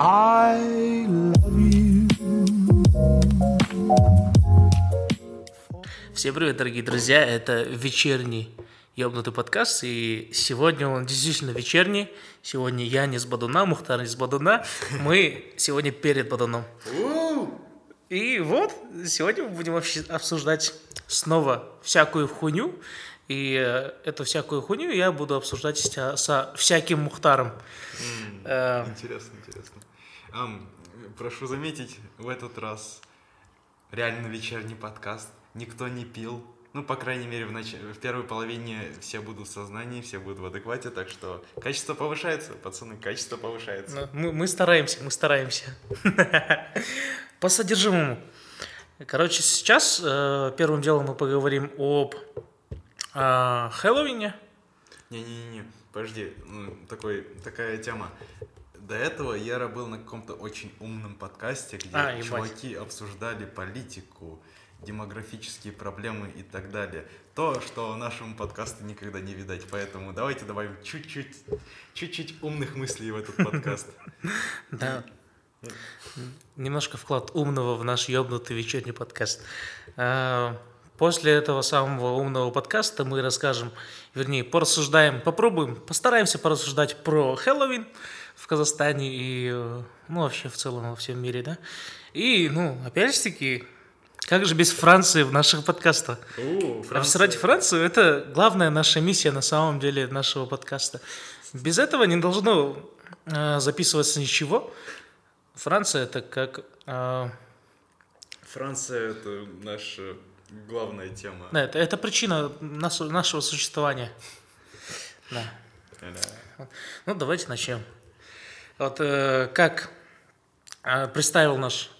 I love you. Всем привет, дорогие друзья! Это вечерний ёбнутый подкаст, и сегодня он действительно вечерний. Сегодня я не с Бадуна, Мухтар не с Бадуна. Мы сегодня перед Бадуном. И вот, сегодня мы будем обсуждать снова всякую хуйню. И э, эту всякую хуйню я буду обсуждать со, со всяким Мухтаром. Э, Интересно, интересно. Прошу заметить, в этот раз реально вечерний подкаст. Никто не пил. Ну, по крайней мере, в, нач... в первой половине все будут в сознании, все будут в адеквате, так что качество повышается, пацаны, качество повышается. Ну, Мы, мы стараемся, мы стараемся. По содержимому. Короче, сейчас э, первым делом мы поговорим об э, Хэллоуине. Не-не-не, подожди, ну, такой, такая тема. До этого Яра был на каком-то очень умном подкасте, где А, ебать. чуваки обсуждали политику, демографические проблемы и так далее. То, что нашему подкасту никогда не видать. Поэтому давайте добавим чуть-чуть, чуть-чуть умных мыслей в этот подкаст. Да. Немножко вклад умного в наш ёбнутый вечерний подкаст. Э, После этого самого умного подкаста мы расскажем, вернее, порассуждаем, попробуем, постараемся порассуждать про Хэллоуин в Казахстане и, э, ну, вообще в целом во всем мире, да. И, ну, опять-таки, как же без Франции в наших подкастах? Обсирать Францию – это главная наша миссия на самом деле нашего подкаста. Без этого не должно э, записываться ничего. Франция – это как… э, Франция — это наша главная тема. да, это, это причина нас- нашего существования. Да. Ну, давайте начнем. Вот э, как э, представил наш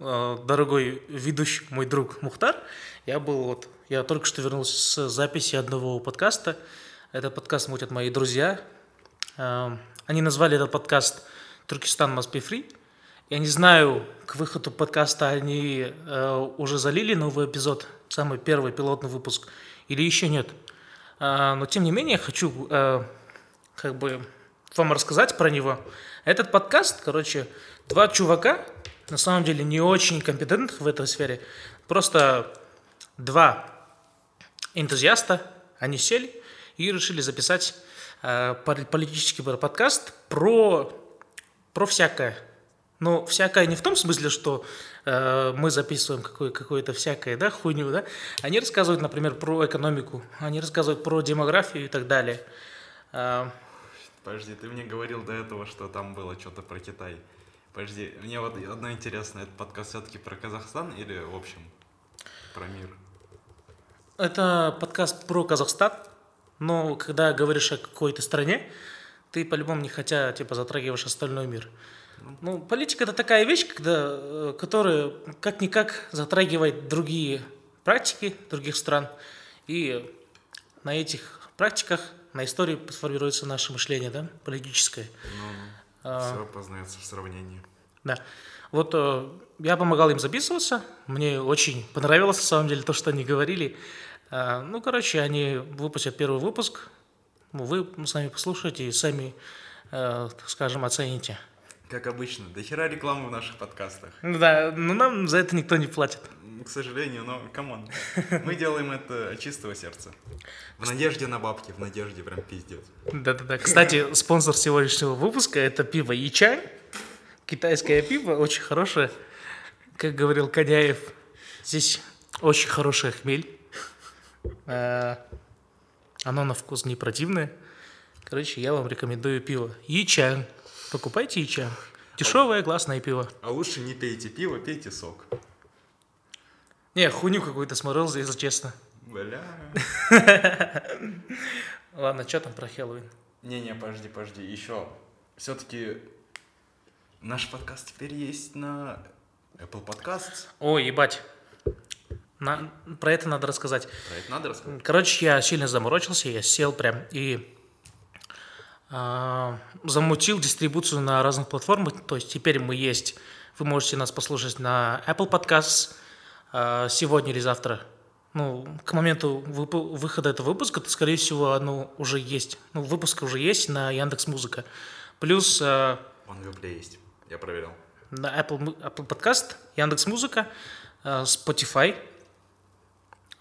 э, дорогой ведущий, мой друг Мухтар, я был вот, я только что вернулся с записи одного подкаста. Этот подкаст мутят мои друзья. Они назвали этот подкаст «Туркестан must be free». Я не знаю, к выходу подкаста они уже залили новый эпизод, самый первый пилотный выпуск, или еще нет. Но тем не менее, хочу как бы вам рассказать про него. Этот подкаст, короче, два чувака, на самом деле не очень компетентных в этой сфере, просто два энтузиаста, они сели и решили записать э, пол- политический подкаст про, про всякое. Ну, всякое не в том смысле, что э, мы записываем какое- какое-то всякое, да, хуйню, да. Они рассказывают, например, про экономику, они рассказывают про демографию и так далее. Э, Подожди, ты мне говорил до этого, что там было что-то про Китай. Подожди, мне вот одно интересно, этот подкаст все-таки про Казахстан или в общем про мир? Это подкаст про Казахстан, но когда говоришь о какой-то стране, ты по-любому не хотя типа затрагиваешь остальной мир. Ну, политика это такая вещь, когда, э, которая как-никак затрагивает другие практики других стран. И на этих практиках, на истории сформируется наше мышление, да, политическое. Ну, все познается в сравнении. Да. Вот э, я помогал им записываться. Мне очень понравилось, на самом деле, то, что они говорили. Э, ну, короче, они выпустят первый выпуск. Вы сами послушаете и сами, э, скажем, оцените. Как обычно, до хера рекламы в наших подкастах. Ну Да, но нам за это никто не платит. К сожалению, но come on. Мы делаем это от чистого сердца. В надежде на бабки, в надежде прям пиздец. Да-да-да. Кстати, спонсор сегодняшнего выпуска – это пиво Ичай. Китайское пиво, очень хорошее. Как говорил Коняев, здесь очень хороший хмель. Э, Оно на вкус не противное. Короче, я вам рекомендую пиво. Ичан. Покупайте Ичан. Дешевое, классное пиво. А лучше не пейте пиво, пейте сок. Не, хуйню какую-то смотрел, если честно. Бля. Ладно, что там про Хэллоуин? Не-не, подожди, подожди, еще. Все-таки наш подкаст теперь есть на Apple Podcasts. Ой, ебать. На- про это надо рассказать. Про это надо рассказать? Короче, я сильно заморочился, я сел прям и замутил дистрибуцию на разных платформах. То есть теперь мы есть, вы можете нас послушать на Apple Podcasts а, сегодня или завтра. Ну, к моменту выхода этого выпуска, то, скорее всего, оно уже есть. Ну, выпуск уже есть на Яндекс Музыка. Плюс а, Он в Гугле есть. Я проверял. На Apple, Apple Podcast, Яндекс Музыка, Spotify,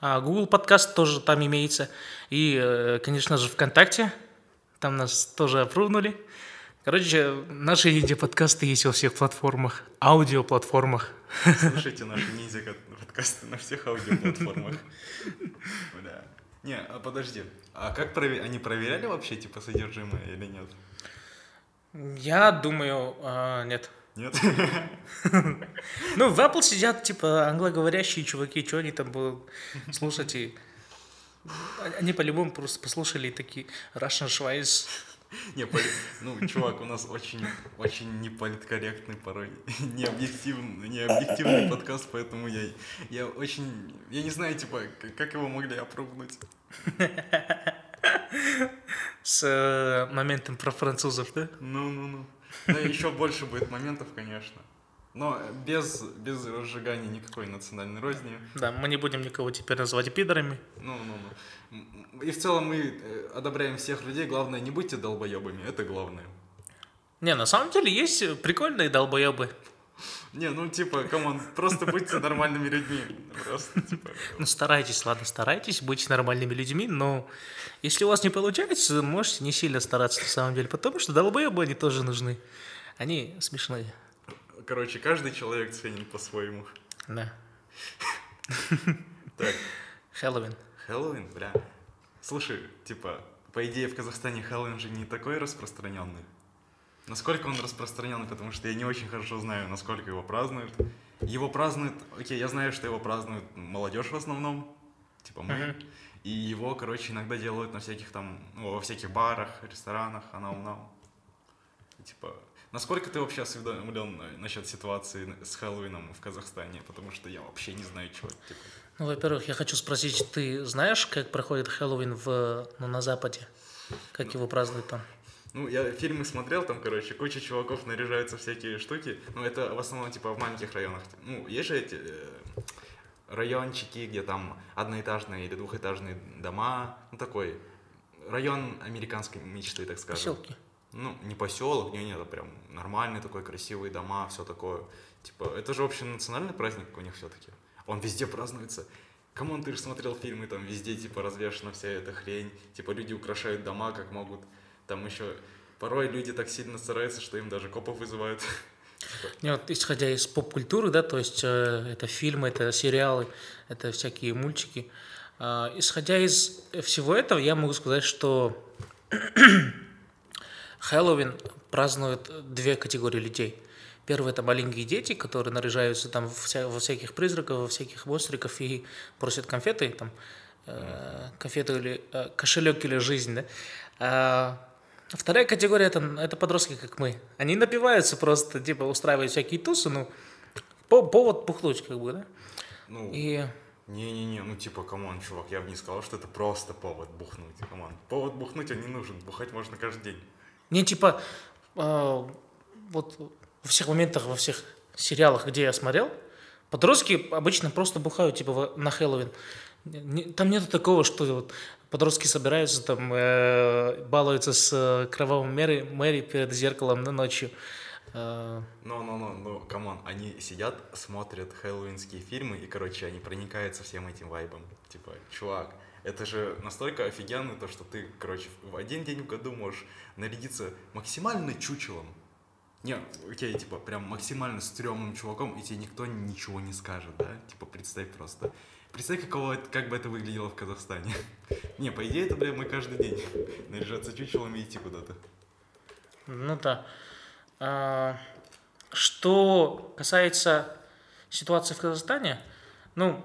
а Google Подкаст тоже там имеется. И, э, конечно же, ВКонтакте. Там нас тоже опрувнули. Короче, наши инди-подкасты есть во всех платформах, аудиоплатформах. Слушайте наши ниндзя подкасты на всех аудиоплатформах. Бля. Не, а подожди. А как прове- они проверяли вообще, типа, содержимое или нет? Я думаю, а, нет. Нет? Ну, в Apple сидят, типа, англоговорящие чуваки, что они там будут слушать и... Они по-любому просто послушали и такие Russian Schweiz. Не, поли- ну, чувак, у нас очень, очень неполиткорректный порой, необъективный, необъективный подкаст, поэтому я, я очень, я не знаю, типа, как его могли опробовать. С э, моментом про французов, да? Ну-ну-ну. Ну, еще больше будет моментов, конечно. Но без, без разжигания никакой национальной розни. Да, мы не будем никого теперь называть пидорами. Ну-ну-ну. М, И в целом мы э, одобряем всех людей. Главное, не будьте долбоебами, это главное. Не, на самом деле есть прикольные долбоебы. Не, ну типа, come on, просто будьте нормальными людьми. Просто, типа, Ну, старайтесь, ладно, старайтесь быть нормальными людьми, но если у вас не получается, можете не сильно стараться на самом деле, потому что долбоебы они тоже нужны. Они смешные. Короче, каждый человек ценен по-своему. Да. Так, Хэллоуин. Хэллоуин, бля. Слушай, типа, по идее в Казахстане Хэллоуин же не такой распространенный. Насколько он распространенный, потому что я не очень хорошо знаю, насколько его празднуют. Его празднуют, окей, я знаю, что его празднуют молодежь в основном, типа мы. Мгм. И его, короче, иногда делают на всяких там, ну, во всяких барах, ресторанах, анау-нау. Типа, насколько ты вообще осведомлен насчет ситуации с Хэллоуином в Казахстане? Потому что я вообще не знаю, чего. Типа. Ну, во-первых, я хочу спросить, ты знаешь, как проходит Хэллоуин в, ну, на Западе? Как его празднуют там? Ну, я фильмы смотрел, там, короче, куча чуваков наряжаются всякие штуки. Ну, это в основном, типа, в маленьких районах. Ну, есть же эти э, райончики, где там одноэтажные или двухэтажные дома. Ну, такой район американской мечты, так скажем. Поселки. Ну, не поселок, не, не, это прям нормальные такой красивые дома, все такое. Типа, это же вообще национальный праздник у них все-таки. Он везде празднуется. Come on, ты же смотрел фильмы, там везде, типа, развешена вся эта хрень. Типа, люди украшают дома, как могут. Там еще порой люди так сильно стараются, что им даже копов вызывают. Не, вот исходя из поп-культуры, да, то есть э, это фильмы, это сериалы, это всякие мультики. А, исходя из всего этого, я могу сказать, что Хэллоуин празднуют две категории людей. Первый это маленькие дети, которые наряжаются там вся- во всяких призраков, во всяких монстриков и просят конфеты, там, э, конфеты или э, кошелек или жизнь, да. А вторая категория это, это подростки, как мы. Они напиваются просто, типа устраивают всякие тусы, ну, по- повод бухнуть, как бы, да. Ну, И не-не-не, ну типа, come on, чувак, я бы не сказал, что это просто повод бухнуть, come on. Повод бухнуть, он не нужен, бухать можно каждый день. Не, типа, э, вот во всех моментах, во всех сериалах, где я смотрел, подростки обычно просто бухают, типа, на Хэллоуин. Там нету такого, что вот подростки собираются, там, э, балуются с э, кровавым Мэри, Мэри перед зеркалом на ночью. Ну, ну, ну, ну, come on, они сидят, смотрят хэллоуинские фильмы, и, короче, они проникаются всем этим вайбом. Типа, чувак, это же настолько офигенно, то, что ты, короче, в один день в году можешь нарядиться максимально чучелом. Не, окей, типа, прям максимально стрёмным чуваком, и тебе никто ничего не скажет, да? Типа, представь просто. Представь, каково, это- как бы это выглядело в Казахстане. Не, по идее, это, бля, мы каждый день наряжаться чучелом и идти куда-то. Ну да. А, Что касается ситуации в Казахстане, ну,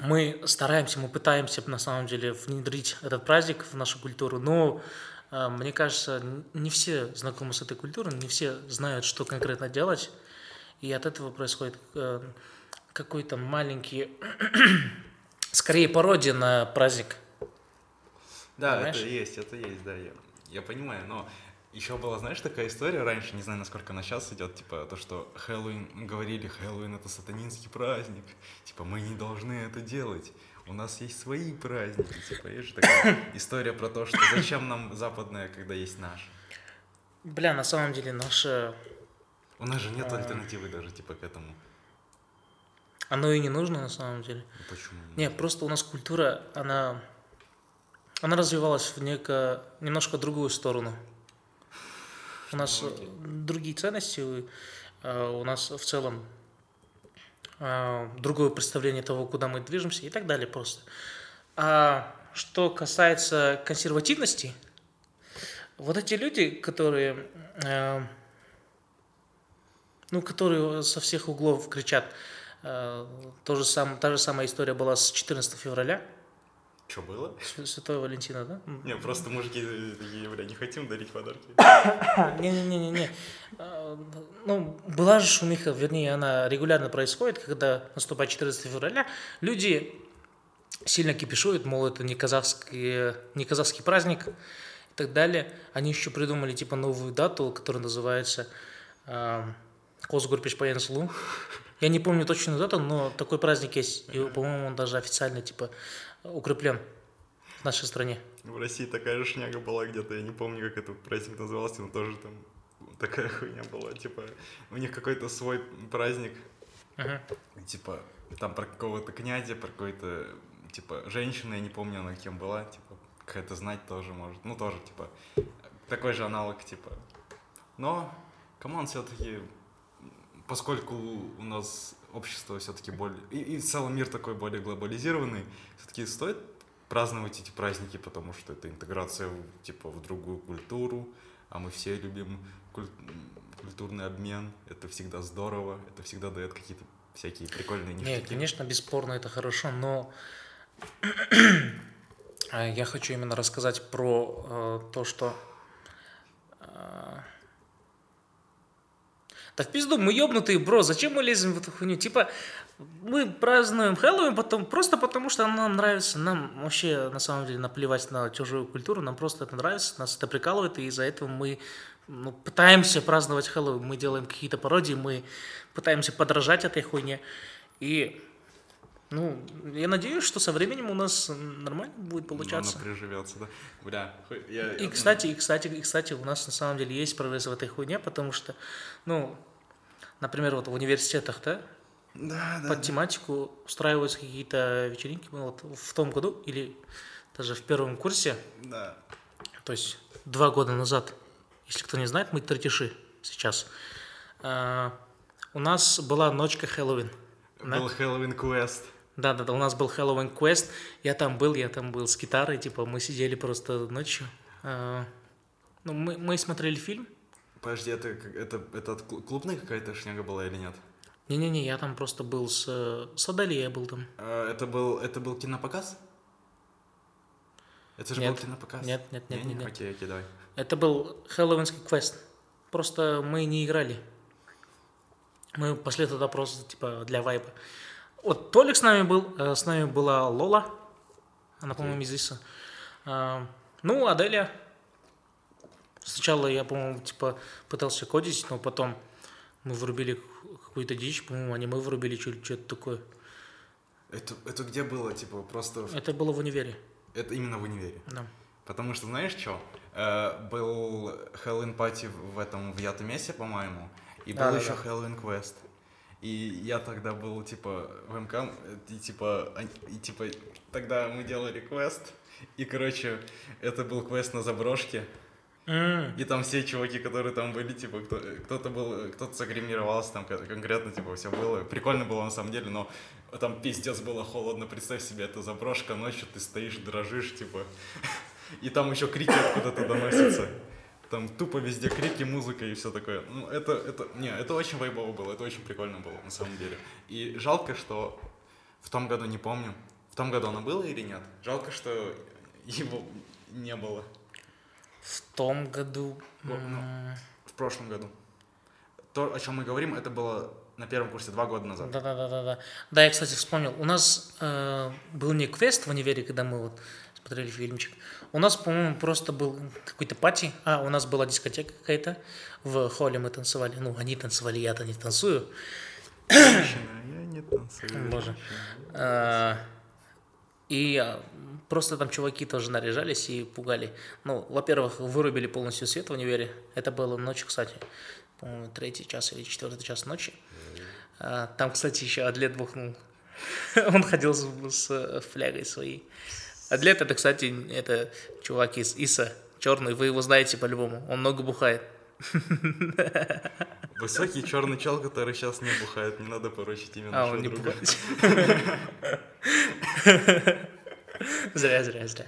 мы стараемся, мы пытаемся на самом деле внедрить этот праздник в нашу культуру, но а, мне кажется, не все знакомы с этой культурой, не все знают, что конкретно делать, и от этого происходит э, какой-то маленький, скорее пародия на праздник. Да, Понимаешь? это есть, это есть, да, я, я понимаю, но еще была, знаешь, такая история раньше, не знаю, насколько она сейчас идет, типа, то, что Хэллоуин, говорили, Хэллоуин это сатанинский праздник, типа, мы не должны это делать, у нас есть свои праздники, типа, есть же такая история про то, что зачем нам западное, когда есть наш. Бля, на самом деле наша У нас же нет альтернативы даже типа к этому. Оно и не нужно на самом деле. Ну, Почему? Не, просто у нас культура, она, она развивалась в неко, немножко другую сторону. У нас э, другие ценности, э, у нас в целом э, другое представление того, куда мы движемся и так далее просто. А что касается консервативности, вот эти люди, которые, ну, которые со всех углов кричат, то же сам, та же самая история была с 14 февраля, Что было? Св- Святого Валентина, да? Не, просто мужики такие, бля, не хотим дарить подарки. Не-не-не-не. Ну, была же шумиха, вернее, она регулярно происходит, когда наступает 14 февраля. Люди сильно кипишуют, мол, это не казахский, не казахский праздник и так далее. Они еще придумали, типа, новую дату, которая называется э, Косгурпиш Паянслу. Я не помню точную дату, но такой праздник есть. И, по-моему, он даже официально, типа, укреплен в нашей стране. В России такая же шняга была где-то, я не помню, как этот праздник назывался, но тоже там такая хуйня была, типа, у них какой-то свой праздник, Мгм. типа, там про какого-то князя, про какой-то, типа, женщину, я не помню, она кем была, типа, какая-то знать тоже может, ну, тоже, типа, такой же аналог, типа. Но, come on, все-таки, поскольку у нас общество все-таки более, и, и в целом мир такой более глобализированный, все-таки стоит праздновать эти праздники, потому что это интеграция, типа, в другую культуру, а мы все любим куль- культурный обмен, это всегда здорово, это всегда дает какие-то всякие прикольные Нет, ништяки. конечно, бесспорно это хорошо, но я хочу именно рассказать про э, то, что... э, Да в пизду, мы ёбнутые, бро, зачем мы лезем в эту хуйню? Типа, мы празднуем Хэллоуин потом, просто потому, что оно нам нравится. Нам вообще, на самом деле, наплевать на чужую культуру, нам просто это нравится, нас это прикалывает, и из-за этого мы ну, пытаемся праздновать Хэллоуин, мы делаем какие-то пародии, мы пытаемся подражать этой хуйне. И, ну, я надеюсь, что со временем у нас нормально будет получаться. Но она приживется, да. Бля, я... И я- кстати, и кстати, и кстати, у нас на самом деле есть прогресс в этой хуйне, потому что, ну, например, вот в университетах, да, Да, да. под тематику устраиваются какие-то вечеринки. Мы вот в том году или даже в первом курсе, Да. то есть два года назад, если кто не знает, мы третиши сейчас. а, у нас была ночка Хэллоуин. Да? Был Хэллоуин Квест. Да, да, да, у нас был Хэллоуин Квест. Я там был, я там был с гитарой, типа мы сидели просто ночью. А, ну, мы, мы смотрели фильм. Подожди, это, это, это клубная какая-то шняга была или нет? Не-не-не, я там просто был с... э, С Адали я был там. А, Это был, это был кинопоказ? Это же Нет. был кинопоказ? Нет, нет, нет, Не, нет, не, нет. Окей, окей, давай. Это был Хэллоуинский квест. Просто мы не играли. Мы пошли туда просто, типа, для вайба. Вот Толик с нами был, э, с нами была Лола. Она, по-моему, из Иса. А, Ну, Аделя. Сначала я, по-моему, типа, пытался кодить, но потом мы врубили какую-то дичь, по-моему, они мы врубили что- что-то такое. Это, это где было, типа, просто... Это было в универе. Это именно в универе. Да. Потому что, знаешь что? был Хэллоуин пати в этом, в Ятомесе, по-моему, и был Да, да, еще да. Хэллоуин квест. И я тогда был, типа, в МК, и, типа, и, типа, тогда мы делали квест, и, короче, это был квест на заброшке, и там все чуваки, которые там были, типа, кто, кто-то был, кто-то загримировался, там кон- конкретно, типа, все было. Прикольно было на самом деле, но там пиздец было холодно. Представь себе, это заброшка ночью, ты стоишь, дрожишь, типа. И там еще крики откуда-то доносятся. Там тупо везде крики, музыка и все такое. Ну, это, это, не, это очень вайбово было, это очень прикольно было, на самом деле. И жалко, что в том году, не помню, в том году оно было или нет? Жалко, что его не было. В том году... Ну, В прошлом году. То, о чем мы говорим, это было на первом курсе два года назад. Да, да, да, да, да. Да, я, кстати, вспомнил. У нас э, был не квест в универе, когда мы вот смотрели фильмчик. У нас, по-моему, просто был какой-то пати. А, у нас была дискотека какая-то. В холле мы танцевали. Ну, они танцевали, я-то не танцую. Женщина, я не танцую. Боже. А, И а, просто там чуваки тоже наряжались и пугали. Ну, во-первых, вырубили полностью свет в универе. Это было ночью, кстати. по-моему, третий час или четвертый час ночи. А, там, кстати, еще Адлет бухнул. Он ходил с, с флягой своей. Адлет это, кстати, это чувак из ИСа, черный, вы его знаете по-любому. Он много бухает. Высокий черный чел, который сейчас не бухает, не надо порочить именно А, он не друга. бухает. Зря, зря, зря.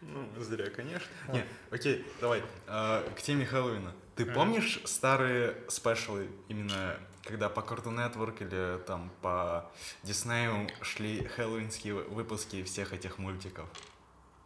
Ну, зря, конечно. Не, окей, давай. а, к теме Хэллоуина. Ты помнишь старые спешлы, именно когда по Cartoon Network или там по Диснею шли хэллоуинские выпуски всех этих мультиков?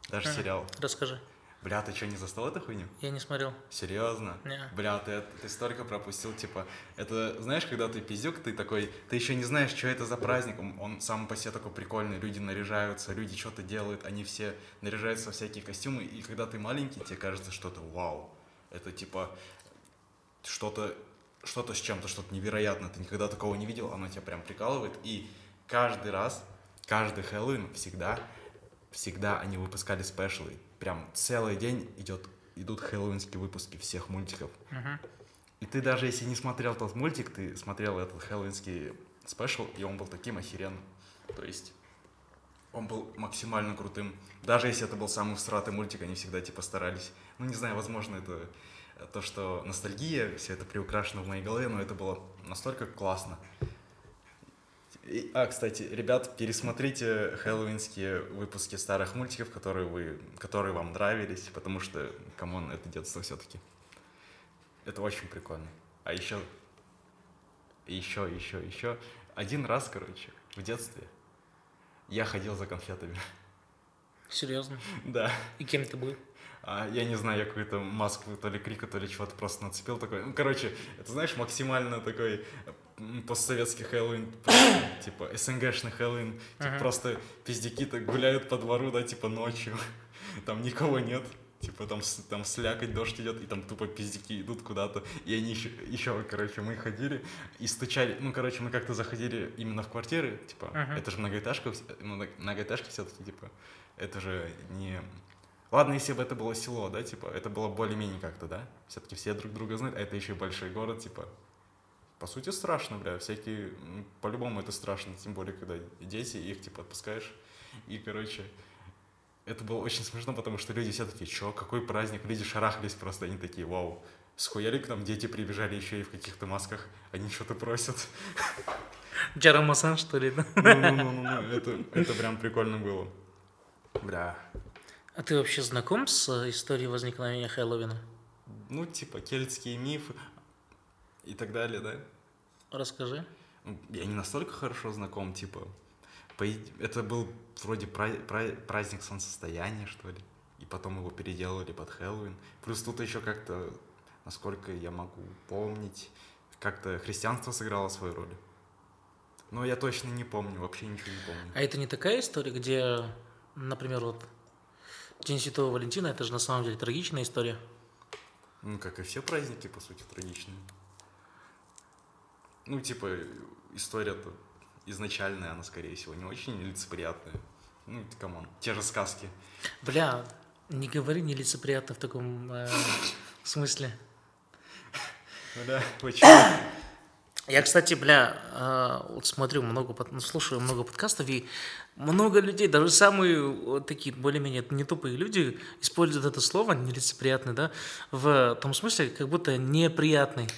Даже сериал. Расскажи. Бля, ты что, не застал эту хуйню? Я не смотрел. Серьезно? Не. Бля, ты, ты столько пропустил, типа, это, знаешь, когда ты пиздюк, ты такой, ты еще не знаешь, что это за праздник, он, он сам по себе такой прикольный, люди наряжаются, люди что-то делают, они все наряжаются во всякие костюмы, и когда ты маленький, тебе кажется что-то вау, это типа что-то что-то с чем-то, что-то невероятное, ты никогда такого не видел, оно тебя прям прикалывает, и каждый раз, каждый Хэллоуин всегда, всегда они выпускали спешлы, прям целый день идет, идут хэллоуинские выпуски всех мультиков. И ты даже если не смотрел тот мультик, ты смотрел этот хэллоуинский спешл, и он был таким охеренным. То есть он был максимально крутым. Даже если это был самый всратый мультик, они всегда типа старались. Ну, не знаю, возможно, это то, что ностальгия, все это приукрашено в моей голове, но это было настолько классно. И- а, кстати, ребят, пересмотрите хэллоуинские выпуски старых мультиков, которые, вы, которые вам нравились, потому что, come on, это детство все-таки. Это очень прикольно. А еще, еще, еще, еще. Один раз, короче, в детстве я ходил за конфетами. Серьезно? Да. И кем ты был? А, я не знаю, я какую-то маску то ли крика, то ли чего-то просто нацепил такой. Ну, короче, это, знаешь, максимально такой постсоветский Хэллоуин, типа СНГшный Хэллоуин, типа просто пиздяки-то гуляют по двору, да, типа ночью, там никого нет, типа там, там слякоть, дождь идет, и там тупо пиздяки идут куда-то, и они еще, еще, короче, мы ходили и стучали, ну, короче, мы как-то заходили именно в квартиры, типа, Ага. это же многоэтажка, многоэтажки все-таки, типа, это же не... Ладно, если бы это было село, да, типа, это было более-менее как-то, да? Все-таки все друг друга знают, а это еще и большой город, типа. По сути, страшно, бля, всякие... По-любому это страшно, тем более, когда дети, их, типа, отпускаешь. И, короче, это было очень смешно, потому что люди все такие, чё, какой праздник? Люди шарахались просто, они такие, вау. Схуяли к нам дети прибежали еще и в каких-то масках, они что-то просят. Джарамасан, что ли? да? Ну-ну-ну, это, это прям прикольно было. Бля, А ты вообще знаком с э, историей возникновения Хэллоуина? ну, типа, кельтские мифы и так далее, да? Расскажи. Ну, Я не настолько хорошо знаком, типа, это был вроде пра- пра- праздник солнцестояния, что ли, и потом его переделали под Хэллоуин. Плюс тут еще как-то, насколько я могу помнить, как-то христианство сыграло свою роль. Но я точно не помню, вообще ничего не помню. А это не такая история, где, например, вот День Святого Валентина, это же на самом деле трагичная история. Ну, как и все праздники, по сути, трагичные. Ну, типа, история-то изначальная, она, скорее всего, не очень лицеприятная. Ну, come on, те же сказки. Бля, не говори нелицеприятно в таком э, смысле. Да, почему? Я, кстати, бля, э, вот смотрю много, ну, слушаю много подкастов, и много людей, даже самые вот такие более-менее не тупые люди, используют это слово нелицеприятный, да, в том смысле, как будто неприятный.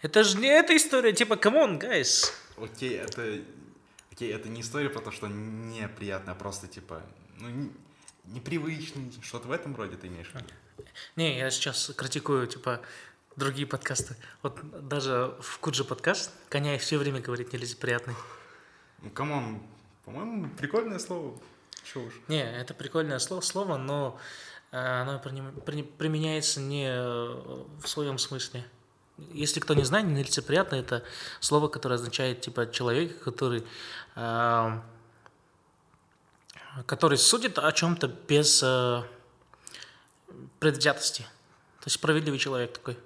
Это же не эта история, типа, come on, guys. Окей, это... Окей, это не история про то, что неприятно, а просто, типа, ну, не- непривычный, что-то в этом роде ты имеешь в виду? Не, я сейчас критикую, типа, другие подкасты. Вот даже в Куджи подкаст Коняев все время говорит нелицеприятный. Ну, come on, по-моему, прикольное слово. Чё уж. Не, это прикольное слово, слово но э, оно применяется не э, в своем смысле. Если кто не знает, нелицеприятно это слово, которое означает типа человек, который, э, который судит о чем-то без э, предвзятости. То есть справедливый человек такой.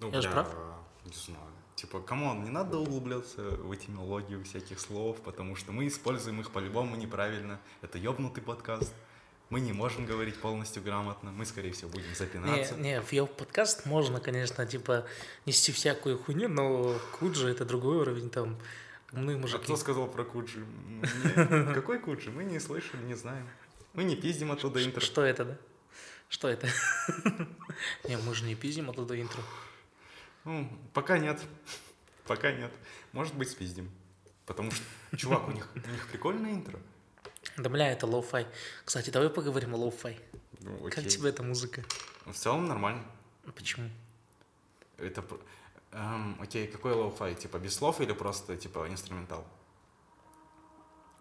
Ну, Я же бля, прав? Не знаю. Типа, come on, не надо углубляться в этимологию всяких слов, потому что мы используем их по-любому неправильно. Это ёбнутый подкаст. Мы не можем говорить полностью грамотно, мы, скорее всего, будем запинаться. Не, не, в его подкаст можно, конечно, типа, нести всякую хуйню, но Куджи это другой уровень, там, умные А мужики. кто сказал про Куджи? Какой Куджи? Мы не слышали, не знаем. Мы не пиздим оттуда интро. Что это, да? Что это? Не, мы же не пиздим оттуда интро. Ну, пока нет. Пока нет. Может быть, спиздим. Потому что, чувак, у них, у них прикольное интро. Да бля, это лоу-фай. Кстати, давай поговорим о лоу-фай. Ну, Как тебе эта музыка? В целом нормально. Почему? Это... эм, окей, какой лоу-фай? Типа без слов или просто, типа, инструментал?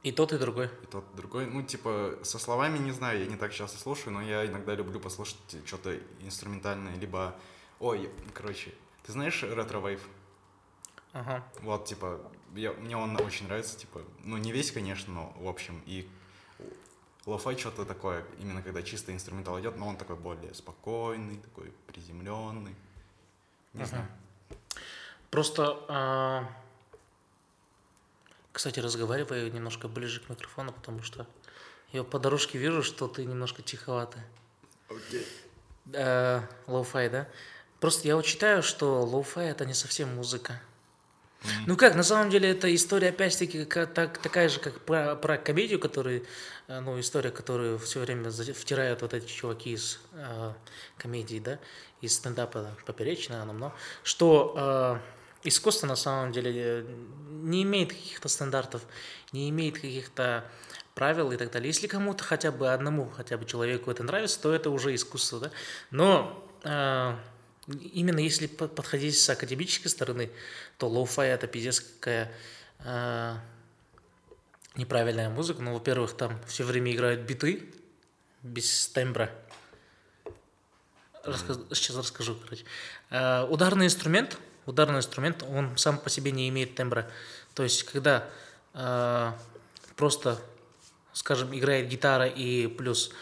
И тот, и другой. И тот другой, ну, типа, со словами не знаю, я не так часто слушаю, но я иногда люблю послушать что-то инструментальное, либо... Ой, короче, ты знаешь ретро-вейв? Ага. Вот, типа, я, мне он очень нравится, типа, ну, не весь, конечно, но в общем, и лофай что-то такое, именно когда чисто инструментал идет, но он такой более спокойный, такой приземленный. Не Ага. знаю. Просто, а, кстати, разговариваю немножко ближе к микрофону, потому что я по дорожке вижу, что ты немножко тиховатый. Окей. Э, Лоу-фай, да? Просто я вот считаю, что лоу-фай это не совсем музыка. Ну как, на самом деле это история опять-таки так, такая же, как про, про комедию, которую, э, ну, история, которую все время втирают вот эти чуваки из э, комедии, да, из стендапа Поперечного, оно, но, что э, искусство на самом деле э, не имеет каких-то стандартов, не имеет каких-то правил и так далее. Если кому-то хотя бы одному, хотя бы человеку это нравится, то это уже искусство, да. Но э, именно если по- подходить с академической стороны, то лоу-фай это пиздец какая э, неправильная музыка. Ну, во-первых, там все время играют биты без тембра. Раска- Сейчас расскажу, короче. Э, ударный инструмент, ударный инструмент, он сам по себе не имеет тембра. То есть, когда э, просто, скажем, играет гитара и плюс э,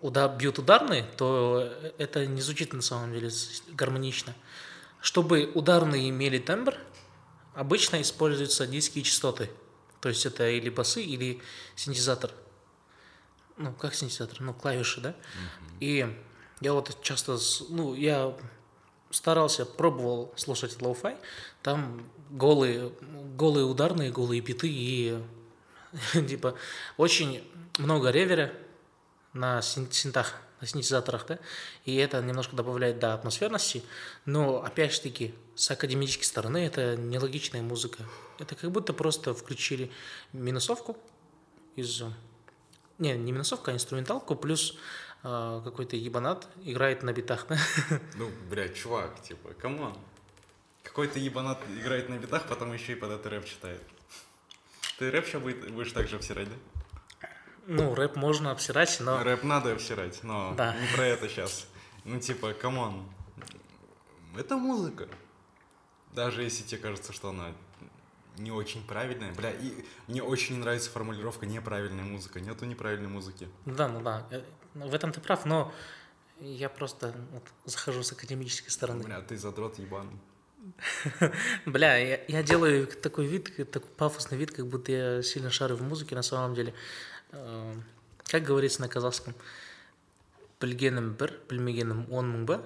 уда- бьют ударные, то это не звучит на самом деле гармонично. Чтобы ударные имели тембр, обычно используются низкие частоты. То есть это или басы, или синтезатор. Ну, как синтезатор? Ну, клавиши, да? И я вот часто, ну, я старался, пробовал слушать лоу-фай, там голые, голые ударные, голые биты и типа очень много ревера на син- синтах, на синтезаторах, да, и это немножко добавляет, да, атмосферности, но, опять же таки, с академической стороны это нелогичная музыка. Это как будто просто включили минусовку из... Не, не минусовка, а инструменталку, плюс а, какой-то ебанат играет на битах, да? Ну, блядь, чувак, типа, come on. Какой-то ебанат играет на битах, потом еще и под это рэп читает. Ты рэп сейчас будешь так же обсирать, да? Ну, рэп можно обсирать, но... Рэп надо обсирать, но Да. не про это сейчас. Ну, типа, come on. Это музыка. Даже если тебе кажется, что она не очень правильная. Бля, и мне очень не нравится формулировка неправильная музыка. Нету неправильной музыки. Да, ну да, э, в этом ты прав, но я просто вот захожу с академической стороны. Бля, ты задрот ебаный. Бля, я, я делаю такой вид, такой пафосный вид, как будто я сильно шарю в музыке, на самом деле. Э, Как говорится на казахском? Білгенім бір, білмегенім он мың ба?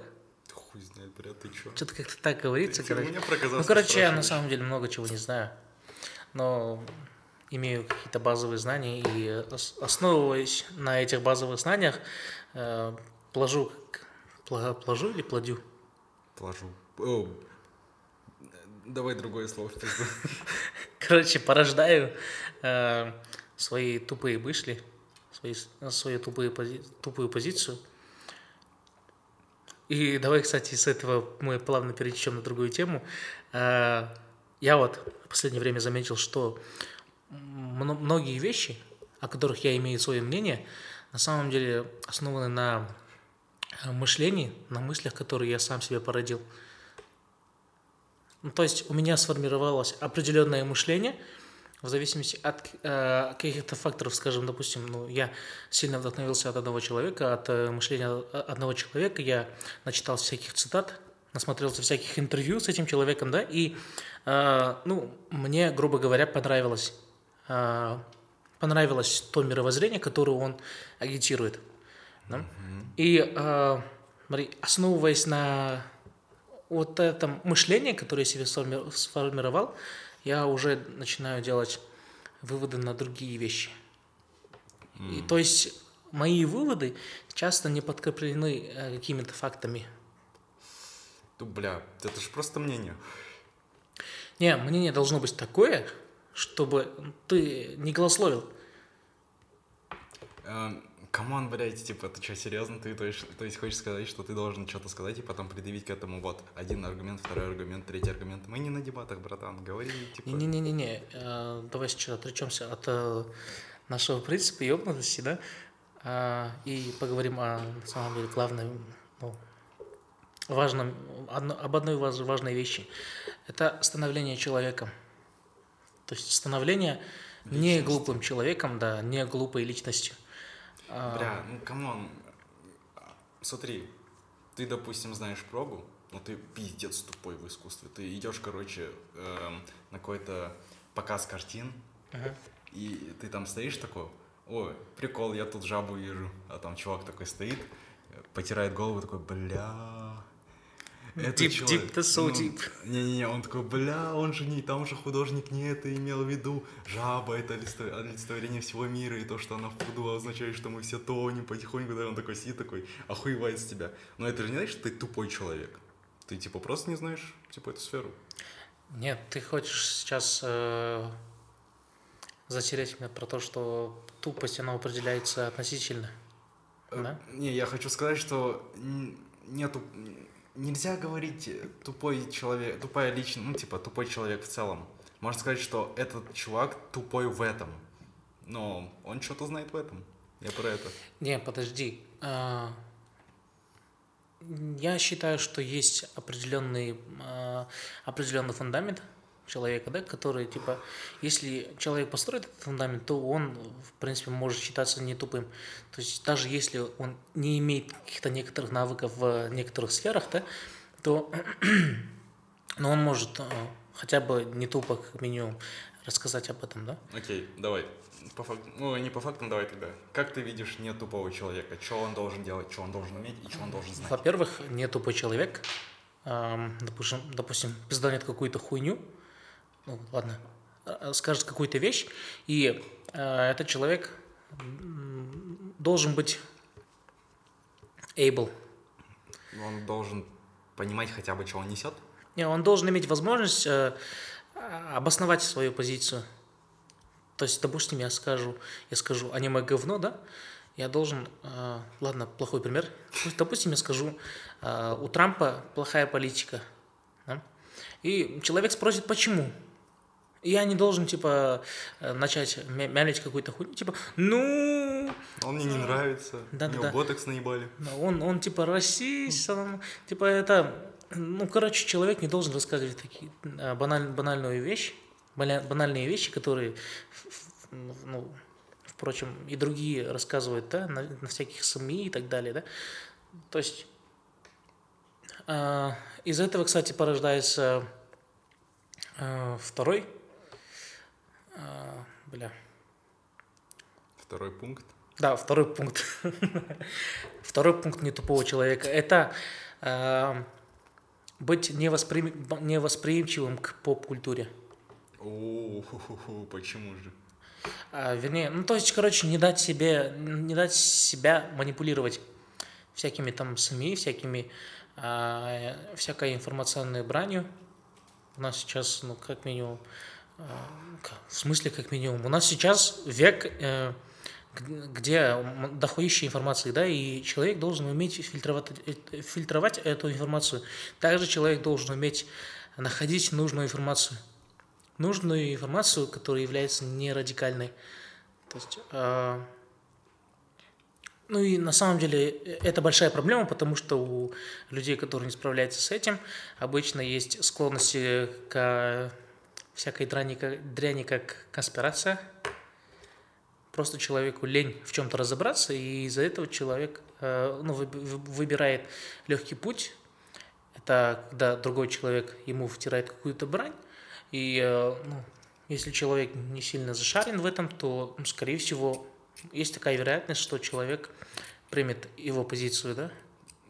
Ты хуй знает, бля, ты чё? Что-то как-то так говорится, Ты короче. меня про Ну, казахский короче, я на спрашиваешь? самом деле много чего не знаю, но имею какие-то базовые знания и ос- основываясь на этих базовых знаниях, э, плажу, как- пла- плажу или плодю? Положу. О, давай другое слово в пизду. Короче, порождаю э, свои тупые мысли, свои, свою тупые, пози- тупую позицию. И давай, кстати, с этого мы плавно перетечем на другую тему. Э, я вот в последнее время заметил, что мно- многие вещи, о которых я имею свое мнение, на самом деле основаны на э, мышлении, на мыслях, которые я сам себе породил. Ну, то есть у меня сформировалось определенное мышление в зависимости от э, каких-то факторов, скажем, допустим, ну, я сильно вдохновился от одного человека, от э, мышления одного человека, я начитал всяких цитат, насмотрелся всяких интервью с этим человеком, да, и, э, ну, мне, грубо говоря, понравилось э, понравилось то мировоззрение, которое он агитирует. Да? И э, смотри, основываясь на вот этом мышлении, которое я себе сформировал, я уже начинаю делать выводы на другие вещи. Мм. И, то есть мои выводы часто не подкреплены э, какими-то фактами. Ну, бля, это же просто мнение. Не, мнение должно быть такое, чтобы ты не голословил. Come on, блядь, типа, ты что, серьезно? Ты то есть, то есть хочешь сказать, что ты должен что-то сказать и потом предъявить к этому вот один аргумент, второй аргумент, третий аргумент. Мы не на дебатах, братан, говори, типа... Не-не-не-не, э, давай сейчас отречемся от э, нашего принципа ебнутости, да, э, и поговорим о, на самом деле, главной, ну, важном, об одной важной вещи. Это становление человеком. То есть становление Личность. не глупым человеком, да, не глупой личностью. А. Бля, ну come on. Смотри, ты, допустим, знаешь прогу, но ты пиздец тупой в искусстве. Ты идешь, короче, эм, на какой-то показ картин, ага. и ты там стоишь такой, ой, прикол, я тут жабу вижу. А там чувак такой стоит, потирает голову, такой, бля, это deep, человек, deep, that's so ну, deep. Не-не-не, он такой, бля, он же не, там же художник не это имел в виду. Жаба — это олицетворение всего мира, и то, что она в пруду означает, что мы все тонем потихоньку, да, он такой сидит такой, охуевает с тебя. Но это же не значит, что ты тупой человек. Ты, типа, просто не знаешь, типа, эту сферу. Нет, ты хочешь сейчас э, затереть меня про то, что тупость, она определяется относительно. Э, да? Не, я хочу сказать, что нету нельзя говорить э, тупой человек, тупая личность, ну, типа, тупой человек в целом. Можно сказать, что этот чувак тупой в этом. Но он что-то знает в этом. Я про это. Не, подожди. А, я считаю, что есть определенный, а, определенный фундамент, человека, да, который, типа, если человек построит этот фундамент, то он, в принципе, может считаться не тупым. То есть даже если он не имеет каких-то некоторых навыков в некоторых сферах, да, то но он может э, хотя бы не тупо, как минимум, рассказать об этом, да? Окей, давай. По факту, ну, не по фактам, давай тогда. Как ты видишь не тупого человека? Что он должен делать, что он должен уметь и что он должен знать? Во-первых, не тупой человек, эм, допустим, допустим, пизданет какую-то хуйню, ну ладно, э, скажет какую-то вещь, и э, этот человек должен быть able. Он должен понимать хотя бы, что он несет? Не, он должен иметь возможность э, обосновать свою позицию. То есть, допустим, я скажу, я скажу аниме говно, да? Я должен, э, ладно, плохой пример. Допустим, я скажу, э, у Трампа плохая политика. Да? И человек спросит, почему? Я не должен, типа, э, начать мялить какую-то хуйню, типа, ну... Он мне не нравится, да, у него да. ботокс наебали. Он, он, типа, расист, он, типа, это... Ну, короче, человек не должен рассказывать такие э, баналь, банальную вещь, банальные вещи, которые, ну, впрочем, и другие рассказывают, да, на, на всяких СМИ и так далее, да. То есть э, из этого, кстати, порождается э, второй а, бля. Второй пункт? Да, второй пункт. второй пункт не тупого человека. Это э, быть невоспри... невосприимчивым к поп-культуре. О, почему же? А, вернее, ну то есть, короче, не дать себе, не дать себя манипулировать всякими там СМИ, всякими, всякой информационной бранью. У нас сейчас, ну, как минимум, в смысле, как минимум? У нас сейчас век, э, где дохуища информации, да, и человек должен уметь фильтровать, э, фильтровать эту информацию. Также человек должен уметь находить нужную информацию. Нужную информацию, которая является не радикальной. То есть, э, ну и на самом деле это большая проблема, потому что у людей, которые не справляются с этим, обычно есть склонности к всякой дряни, дряни как конспирация. Просто человеку лень в чем-то разобраться, и из-за этого человек э, ну, выбирает легкий путь. Это когда другой человек ему втирает какую-то брань, и э, ну, если человек не сильно зашарен в этом, то, ну, скорее всего, есть такая вероятность, что человек примет его позицию, да?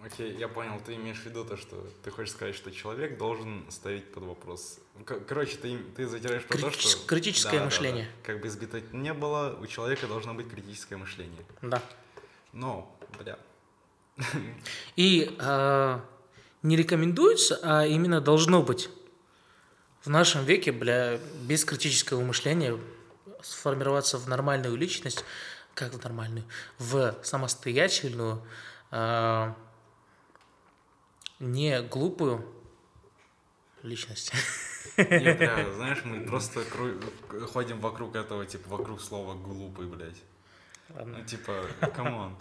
Окей, я понял, ты имеешь в виду то, что ты хочешь сказать, что человек должен ставить под вопрос. Короче, ты, ты затираешь про Критич... то, что... Критическое да, мышление. Да, да. Как бы избито не было, у человека должно быть критическое мышление. Да. Но, бля. И э, не рекомендуется, а именно должно быть. В нашем веке, бля, без критического мышления сформироваться в нормальную личность, как в нормальную, в самостоятельную, э, не глупую личность. Нет, да, знаешь, мы просто кру- ходим вокруг этого, типа, вокруг слова глупый, блядь. Ладно. Ну, типа, come on.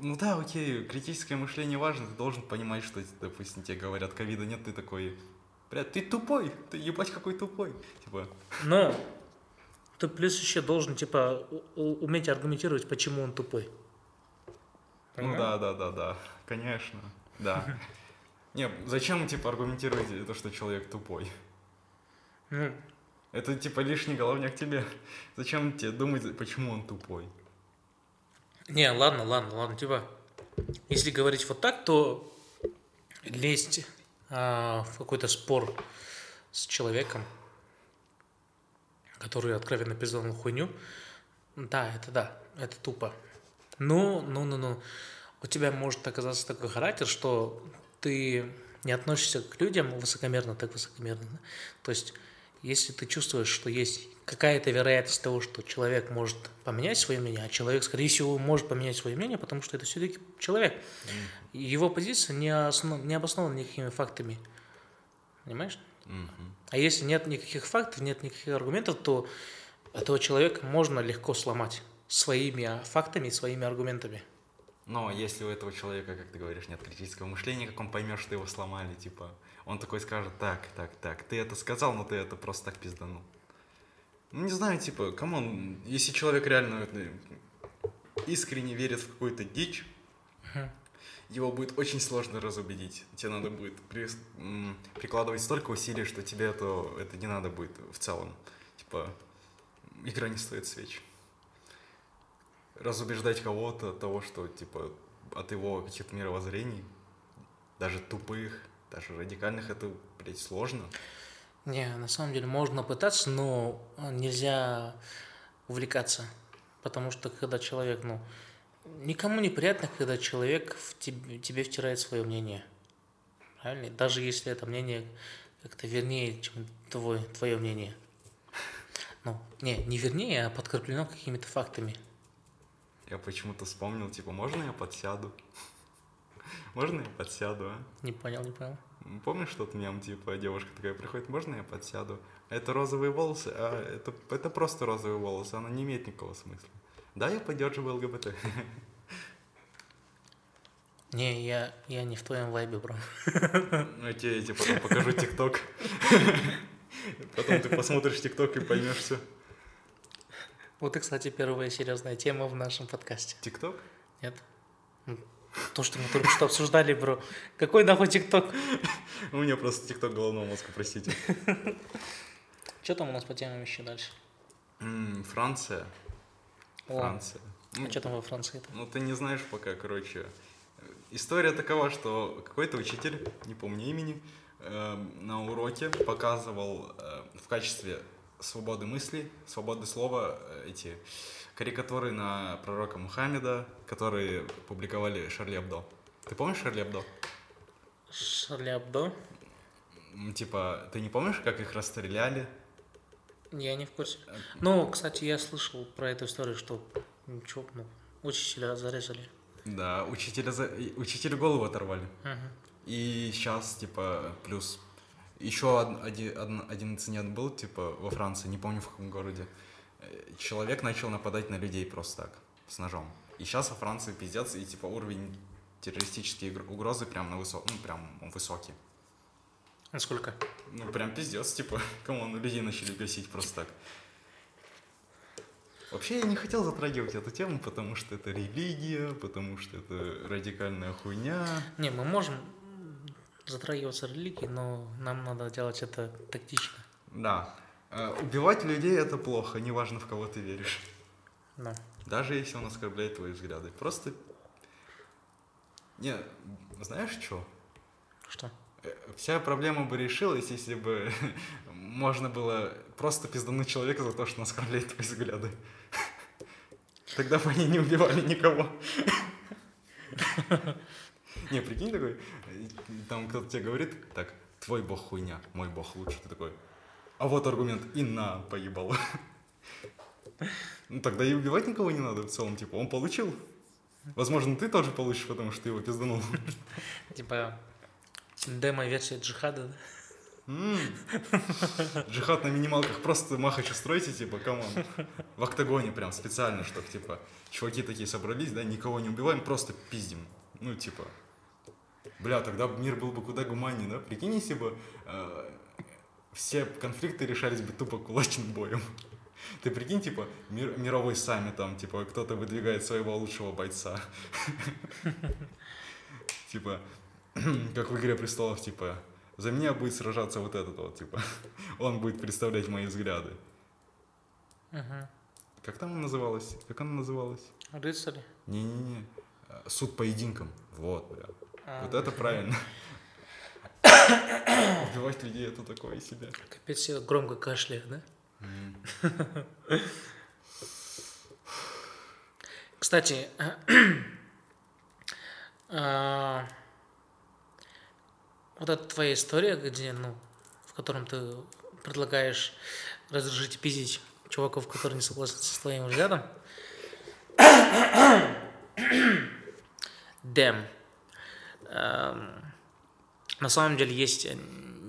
Ну да, окей, критическое мышление важно, ты должен понимать, что, допустим, тебе говорят, ковида нет, ты такой, блядь, ты тупой, ты ебать какой тупой, типа. Но ты плюс еще должен, типа, уметь аргументировать, почему он тупой. Ну да, да, да, да, конечно, да. Не, зачем, типа, аргументировать то, что человек тупой? Ну. Это, типа, лишний головняк тебе. Зачем тебе думать, почему он тупой? Не, ладно, ладно, ладно, типа, если говорить вот так, то лезть а, в какой-то спор с человеком, который откровенно пиздал на хуйню, да, это да, это тупо. Ну, ну, ну, ну, у тебя может оказаться такой характер, что ты не относишься к людям высокомерно, так высокомерно. Да? То есть, если ты чувствуешь, что есть какая-то вероятность того, что человек может поменять свое мнение, а человек, скорее всего, может поменять свое мнение, потому что это все-таки человек. Mm-hmm. Его позиция не, основ... не обоснована никакими фактами. Понимаешь? Mm-hmm. А если нет никаких фактов, нет никаких аргументов, то этого человека можно легко сломать своими фактами, своими аргументами. Но если у этого человека, как ты говоришь, нет критического мышления, как он поймет, что его сломали, типа, он такой скажет, так, так, так, ты это сказал, но ты это просто так пизданул. Ну, не знаю, типа, come on, если человек реально искренне верит в какую-то дичь, его будет очень сложно разубедить. Тебе надо будет при, прикладывать столько усилий, что тебе это, это не надо будет в целом. Типа, игра не стоит свеч разубеждать кого-то от того, что, типа, от его каких-то мировоззрений, даже тупых, даже радикальных, это, блядь, сложно. Не, на самом деле можно пытаться, но нельзя увлекаться. Потому что когда человек, ну, никому не приятно, когда человек в тебе, тебе втирает свое мнение. Правильно? Даже если это мнение как-то вернее, чем твой, твое мнение. Ну, не, не вернее, а подкреплено какими-то фактами. Я почему-то вспомнил, типа, можно я подсяду? Можно я подсяду, а? Не понял, не понял. Помнишь тот мем, типа, девушка такая приходит, можно я подсяду? Это розовые волосы, а это, это просто розовые волосы, она не имеет никакого смысла. Да, я поддерживаю ЛГБТ. Не, я, я не в твоем вайбе, бро. Ну, я тебе, я тебе потом покажу ТикТок. Потом ты посмотришь ТикТок и поймешь все. Вот и, кстати, первая серьезная тема в нашем подкасте. ТикТок? Нет. То, что мы только что обсуждали, бро. Какой нахуй ТикТок? У меня просто ТикТок головного мозга, простите. Что там у нас по темам еще дальше? Франция. Франция. А что там во Франции-то? Ну, ты не знаешь пока, короче. История такова, что какой-то учитель, не помню имени, эм, на уроке показывал э, в качестве свободы мысли, свободы слова, э, эти карикатуры на пророка Мухаммеда, которые публиковали Шарли Абдо. Ты помнишь Шарли Абдо? Шарли Абдо? Типа, ты не помнишь, как их расстреляли? Я не в курсе. Э, ну, кстати, я слышал про эту историю, что ничего, ну, учителя зарезали. Да, учителя, за... учителя голову оторвали. Угу. И сейчас, типа, плюс еще один, один инцидент был, типа, во Франции, не помню в каком городе. Э, человек начал нападать на людей просто так, с ножом. И сейчас во Франции пиздец, и типа уровень террористические угрозы прям на высок, ну прям высокий. Насколько? Ну прям пиздец, типа, кому ну людей начали гасить просто так. Вообще я не хотел затрагивать эту тему, потому что это религия, потому что это радикальная хуйня. Не, мы можем затрагиваться религией, но нам надо делать это тактично. Да. А, убивать людей это плохо, неважно в кого ты веришь. Да. Даже если он оскорбляет твои взгляды. Просто... Не, знаешь что? Что? Э, Вся проблема бы решилась, если бы можно было просто пиздануть человека за то, что он оскорбляет твои взгляды. Тогда бы они не убивали никого. Не, прикинь такой, там кто-то тебе говорит, так, твой бог хуйня, мой бог лучше. Ты такой, а вот аргумент, и на, поебал. Ну тогда и убивать никого не надо в целом, типа, он получил. Возможно, ты тоже получишь, потому что ты его пизданул. Типа демо-версия джихада, да? Джихад на минималках просто махач устроите, типа, come on. В октагоне прям специально, чтобы, типа, чуваки такие собрались, да, никого не убиваем, просто пиздим. Ну, типа, бля, тогда мир был бы куда гуманнее, да? Прикинь, если бы э, все конфликты решались бы тупо кулачным боем. Ты прикинь, типа, мир- мировой саммит там, типа, кто-то выдвигает своего лучшего бойца. Типа, как в «Игре престолов», типа, за меня будет сражаться вот этот вот, типа, он будет представлять мои взгляды. Как там она называлась? Как она называлась? Рыцари. Не-не-не. Суд поединком. Вот, бля. А, Вот это правильно. Убивать людей это такое себе. Капец, все громко кашляют, да? Кстати, а, вот эта твоя история, где, ну, в котором ты предлагаешь разрешить пиздить чуваков, которые не согласны со твоим взглядом. Дэм. Эм, На самом деле есть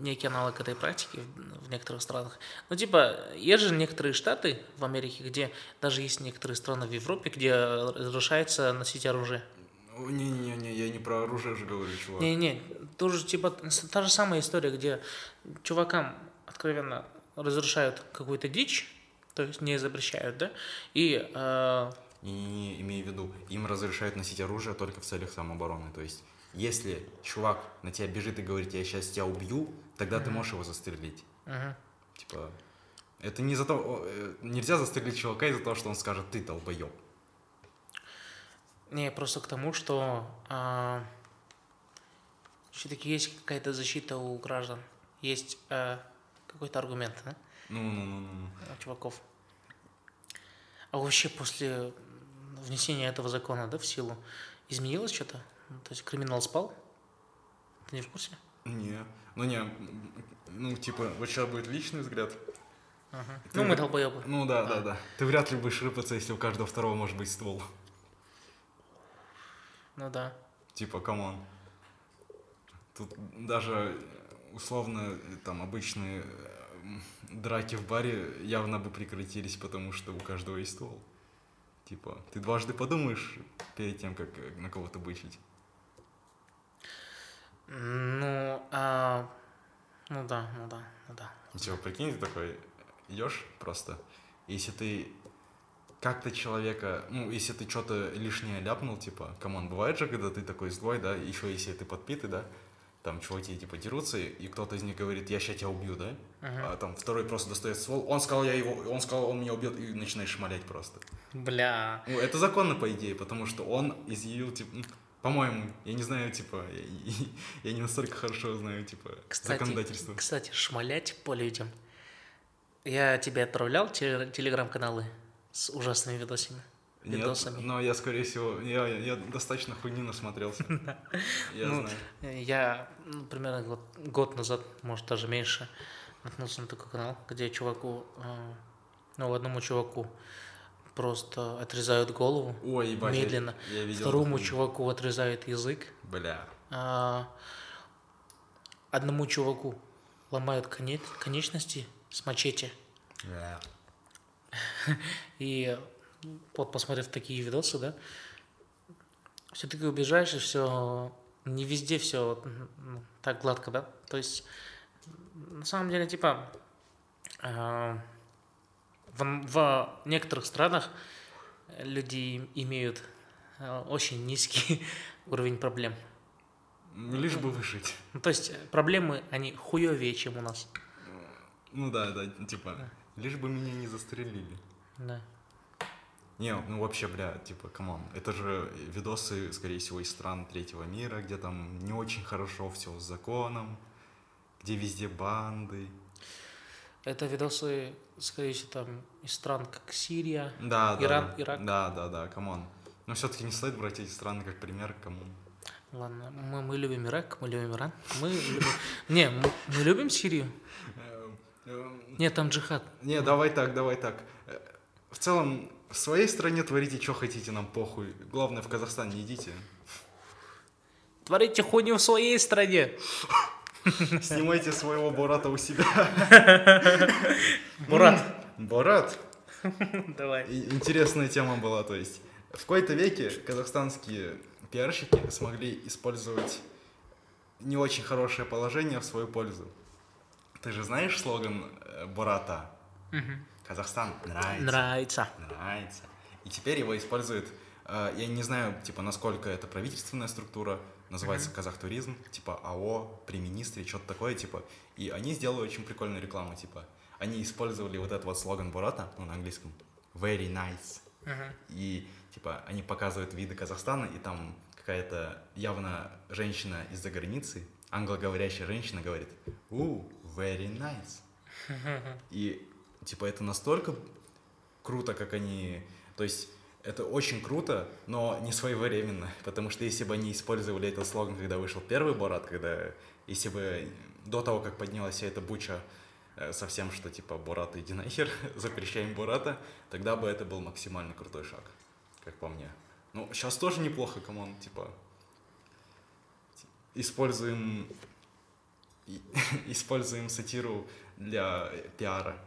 некий аналог этой практики в некоторых странах. Ну, типа, есть же некоторые штаты в Америке, где даже есть некоторые страны в Европе, где разрешается носить оружие. Не-не-не, я не про оружие же говорю, чувак. Не-не, тоже типа та же самая история, где чувакам откровенно разрешают какую-то дичь, то есть не запрещают, да, и э, Не-не-не, имею в виду, им разрешают носить оружие только в целях самообороны. То есть, если чувак на тебя бежит и говорит, я сейчас тебя убью, тогда ты можешь его застрелить. мгм. Типа, это не за то, э, нельзя застрелить чувака из-за того, что он скажет, ты долбоеб. не просто к тому, что все-таки есть какая-то защита у граждан, есть э, какой-то аргумент, да, Ну-ну-ну-ну. у чуваков. А вообще после внесения этого закона, да, в силу, изменилось что-то? Ну, То есть криминал спал? Ты не в курсе? Не, ну не, ну типа, вот сейчас будет личный взгляд. Ага. Ты Ну, мы долбоебы. Ну да, А. да, да. Ты вряд ли будешь рыпаться, если у каждого второго может быть ствол. Ну да. Типа, come on. Тут даже условно там обычные э, драки в баре явно бы прекратились, потому что у каждого есть ствол. Типа, ты дважды подумаешь перед тем, как э, на кого-то бычить. Ну, а... ну да, ну да, ну да. Типа, прикинь, ты такой идешь просто, если ты как-то человека, ну, если ты что-то лишнее ляпнул, типа, come on, бывает же, когда ты такой злой, да, еще если ты подпитый, да, там чуваки, типа, дерутся, и кто-то из них говорит, я сейчас тебя убью, да, Мгм. а там второй просто достает ствол, он сказал, я его, он сказал, он меня убьет, и начинаешь шмалять просто. Бля. Ну, это законно, по идее, потому что он изъявил, типа, ну, по-моему, я не знаю, типа, я, я не настолько хорошо знаю, типа, Кстати, законодательство. кстати, шмалять по людям. Я тебе отправлял теле- телеграм-каналы с ужасными видосами. Нет, видосами. но я, скорее всего, я, я, достаточно хуйни насмотрелся. Я Ну, знаю. Я ну, примерно год, год назад, может даже меньше, наткнулся на такой канал, где чуваку, э, ну, одному чуваку просто отрезают голову Ой, ебать, я- медленно, я, видел второму чуваку отрезают язык, Бля. а, одному чуваку ломают коне- конечности с мачете. Бля. И вот посмотрев такие видосы, да, все-таки убежаешь, и все не везде все так гладко, да. То есть, на самом деле, типа, э, в, в некоторых странах люди имеют э, очень низкий уровень проблем. Ну, Лишь бы выжить. Ну, то есть, э, проблемы, они хуевее, чем у нас. Ну да, да, типа, лишь бы меня не застрелили. Да. Не, ну вообще, бля, типа, come on, это же видосы, скорее всего, из стран третьего мира, где там не очень хорошо все с законом, где везде банды. Это видосы, скорее всего, там из стран, как Сирия, Да, Иран, да. Ирак. Да, да, да, come on. Но все-таки не стоит брать эти страны как пример, кому. Ладно, мы, мы любим Ирак, мы любим Иран. Мы любим... Не, мы, мы любим Сирию. Нет, там джихад. Не, давай так, давай так. Э, В целом, в своей стране творите, что хотите, нам похуй. Главное, в Казахстан не идите. Творите хуйню в своей стране. Снимайте своего Бората у себя. Бурат. Борат. Давай. Интересная тема была, то есть в какой-то веке казахстанские пиарщики смогли использовать не очень хорошее положение в свою пользу. Ты же знаешь слоган э, Бората? Казахстан нравится. Нравится. Нравится. И теперь его используют, э, я не знаю, типа, насколько это правительственная структура, называется Казахтуризм, типа АО, при министре, что-то такое, типа. И они сделали очень прикольную рекламу, типа. Они использовали вот этот вот слоган Бурата, ну, на английском, very nice. И, типа, они показывают виды Казахстана, и там какая-то явно женщина из-за границы, англоговорящая женщина говорит, у, very nice. И, типа, это настолько круто, как они... То есть это очень круто, но не своевременно, потому что если бы они использовали этот слоган, когда вышел первый Борат, когда... Если бы до того, как поднялась вся эта буча э, со всем, что типа Борат, иди нахер, запрещаем Бората, тогда бы это был максимально крутой шаг, как по мне. Ну, сейчас тоже неплохо, come on, типа... Используем... Используем сатиру для пиара.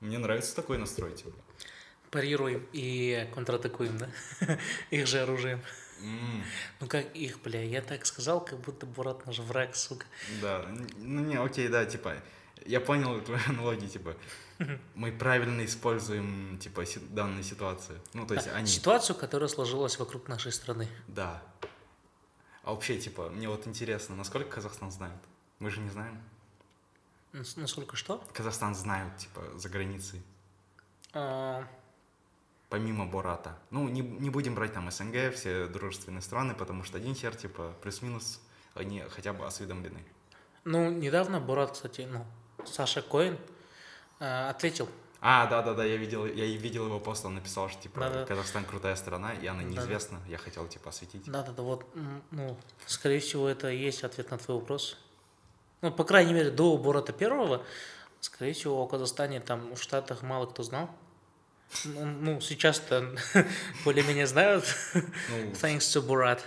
Мне нравится такой настрой, типа. Парируем и контратакуем, да? Их же оружием. М, Ну как их, бля, я так сказал, как будто Бурат наш враг, сука. Да, ну не, окей, да, типа, я понял твою аналогию, типа, мы правильно используем, типа, си- данную ситуацию. Ну, то есть А, они, Ситуацию, которая сложилась вокруг нашей страны. да. А вообще, типа, мне вот интересно, насколько Казахстан знает? Мы же не знаем. Нас- Насколько что? Казахстан знают, типа, за границей, А, помимо Бората. Ну, не, не будем брать там СНГ, все дружественные страны, потому что один хер, типа, плюс-минус, они хотя бы осведомлены. Ну, недавно Бурат, кстати, ну, Саша Коэн а, ответил. А, да, да, да, я видел, я видел его пост, он написал, что типа Да-да. Казахстан крутая страна, и она неизвестна. Я хотел типа осветить. Да-да-да, вот, ну, скорее всего, это и есть ответ на твой вопрос. Ну, по крайней мере, до Бурата первого, скорее всего, о Казахстане там в Штатах мало кто знал. Ну, сейчас-то более-менее знают, Ну, thanks to Бурат.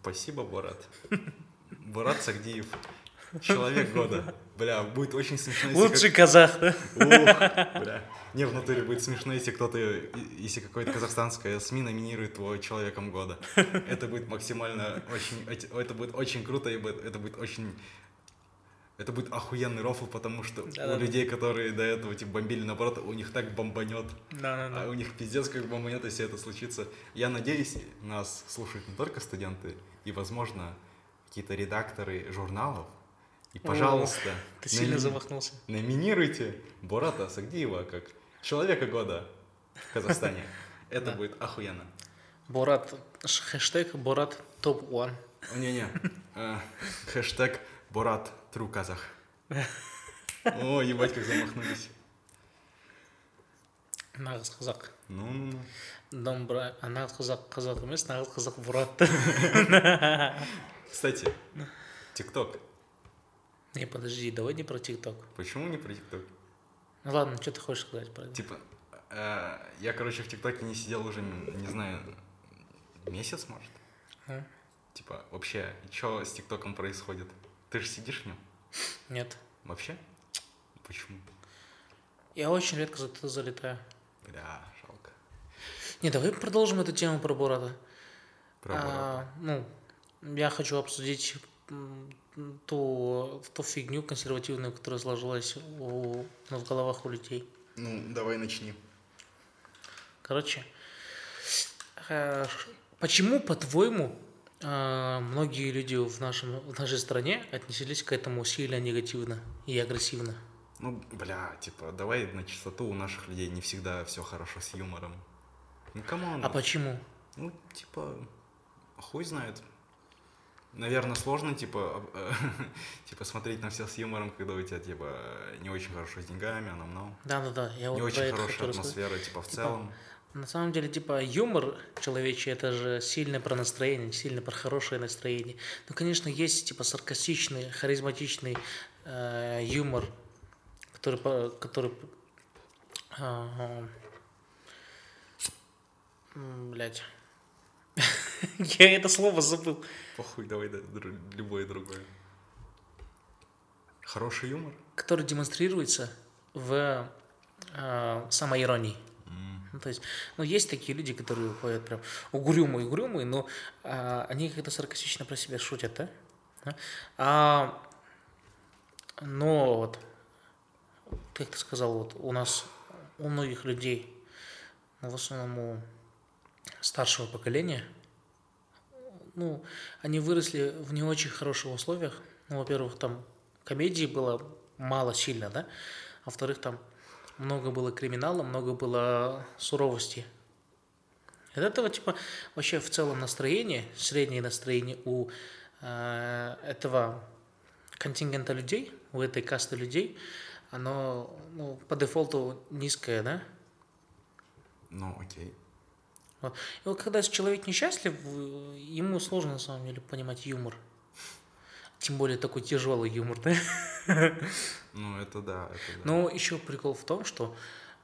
спасибо, Борат. Борат Сагдиев. Человек года. Бля, будет очень смешно, если... Лучший казах, да? как- Ух, бля. Не, в натуре будет смешно, если кто-то, если какое-то казахстанское СМИ номинирует его человеком года. Это будет максимально очень, это будет очень круто, и это будет очень это будет охуенный рофл, потому что Да-да-да. у людей, которые до этого типа бомбили наоборот, у них так бомбанет. А Да-да-да. у них пиздец как бомбанет, если это случится. Я надеюсь, нас слушают не только студенты, и, возможно, какие-то редакторы журналов. И, пожалуйста, Ты сильно номи- замахнулся. номинируйте Бората Сагдиева как человека года в Казахстане. Это Да. будет охуенно. Борат, хэштег Борат топ-1. Не-не, э, хэштег Борат Тру Казах. О, ебать, как замахнулись. Нағыз қазақ. Ну-ну-ну. Домбра, а нағыз қазақ қазақ емес, нағыз қазақ Борат. Кстати, ТикТок. Не, подожди, давай не про ТикТок. Почему не про ТикТок? Ну ладно, что ты хочешь сказать про это? Типа, э, я, короче, в ТикТоке не сидел уже, не знаю, месяц, может. А? Типа, вообще, что с ТикТоком происходит? Ты же сидишь в нем? Нет. Вообще? Почему? Я очень редко за это залетаю. Бля, жалко. Не, давай продолжим эту тему про Бората. Про Бората. А, ну, я хочу обсудить ту, ту фигню консервативную, которая сложилась у, ну, в головах у людей. Ну, давай начни. Короче, э, почему, по-твоему, многие люди в, нашем, в нашей стране отнеслись к этому сильно негативно и агрессивно? Ну, бля, типа, давай на чистоту у наших людей не всегда все хорошо с юмором. Ну, come on. А почему? Ну, типа, хуй знает. Наверное, сложно, типа, типа, смотреть на все с юмором, когда у тебя, типа, не очень хорошо с деньгами, а нам, ну, Да-да-да, я не вот про очень хорошая атмосфера, типа, в Типа, целом. На самом деле, типа, юмор человечий, это же сильно про настроение, сильно про хорошее настроение. Ну, конечно, есть, типа, саркастичный, харизматичный э, юмор, который, который, м, блядь, я это слово забыл. Похуй, давай да, любое другое. Хороший юмор? который демонстрируется в э, самоиронии. Ну, то есть, ну, есть такие люди, которые ходят прям угрюмые, угрюмые, но а, они как-то саркастично про себя шутят? Да? А, но вот, как ты сказал, вот у нас, у многих людей, ну, в основном у старшего поколения, ну, они выросли в не очень хороших условиях. Ну, во-первых, там комедии было мало сильно, да? А во-вторых, там много было криминала, много было суровости. От этого, типа, вообще в целом настроение, среднее настроение у э, этого контингента людей, у этой касты людей, оно ну, по дефолту низкое, да? Ну, окей. Вот. И вот когда человек несчастлив, ему сложно на самом деле понимать юмор. Тем более такой тяжелый юмор, да? Ну, это да, это да. Но еще прикол в том, что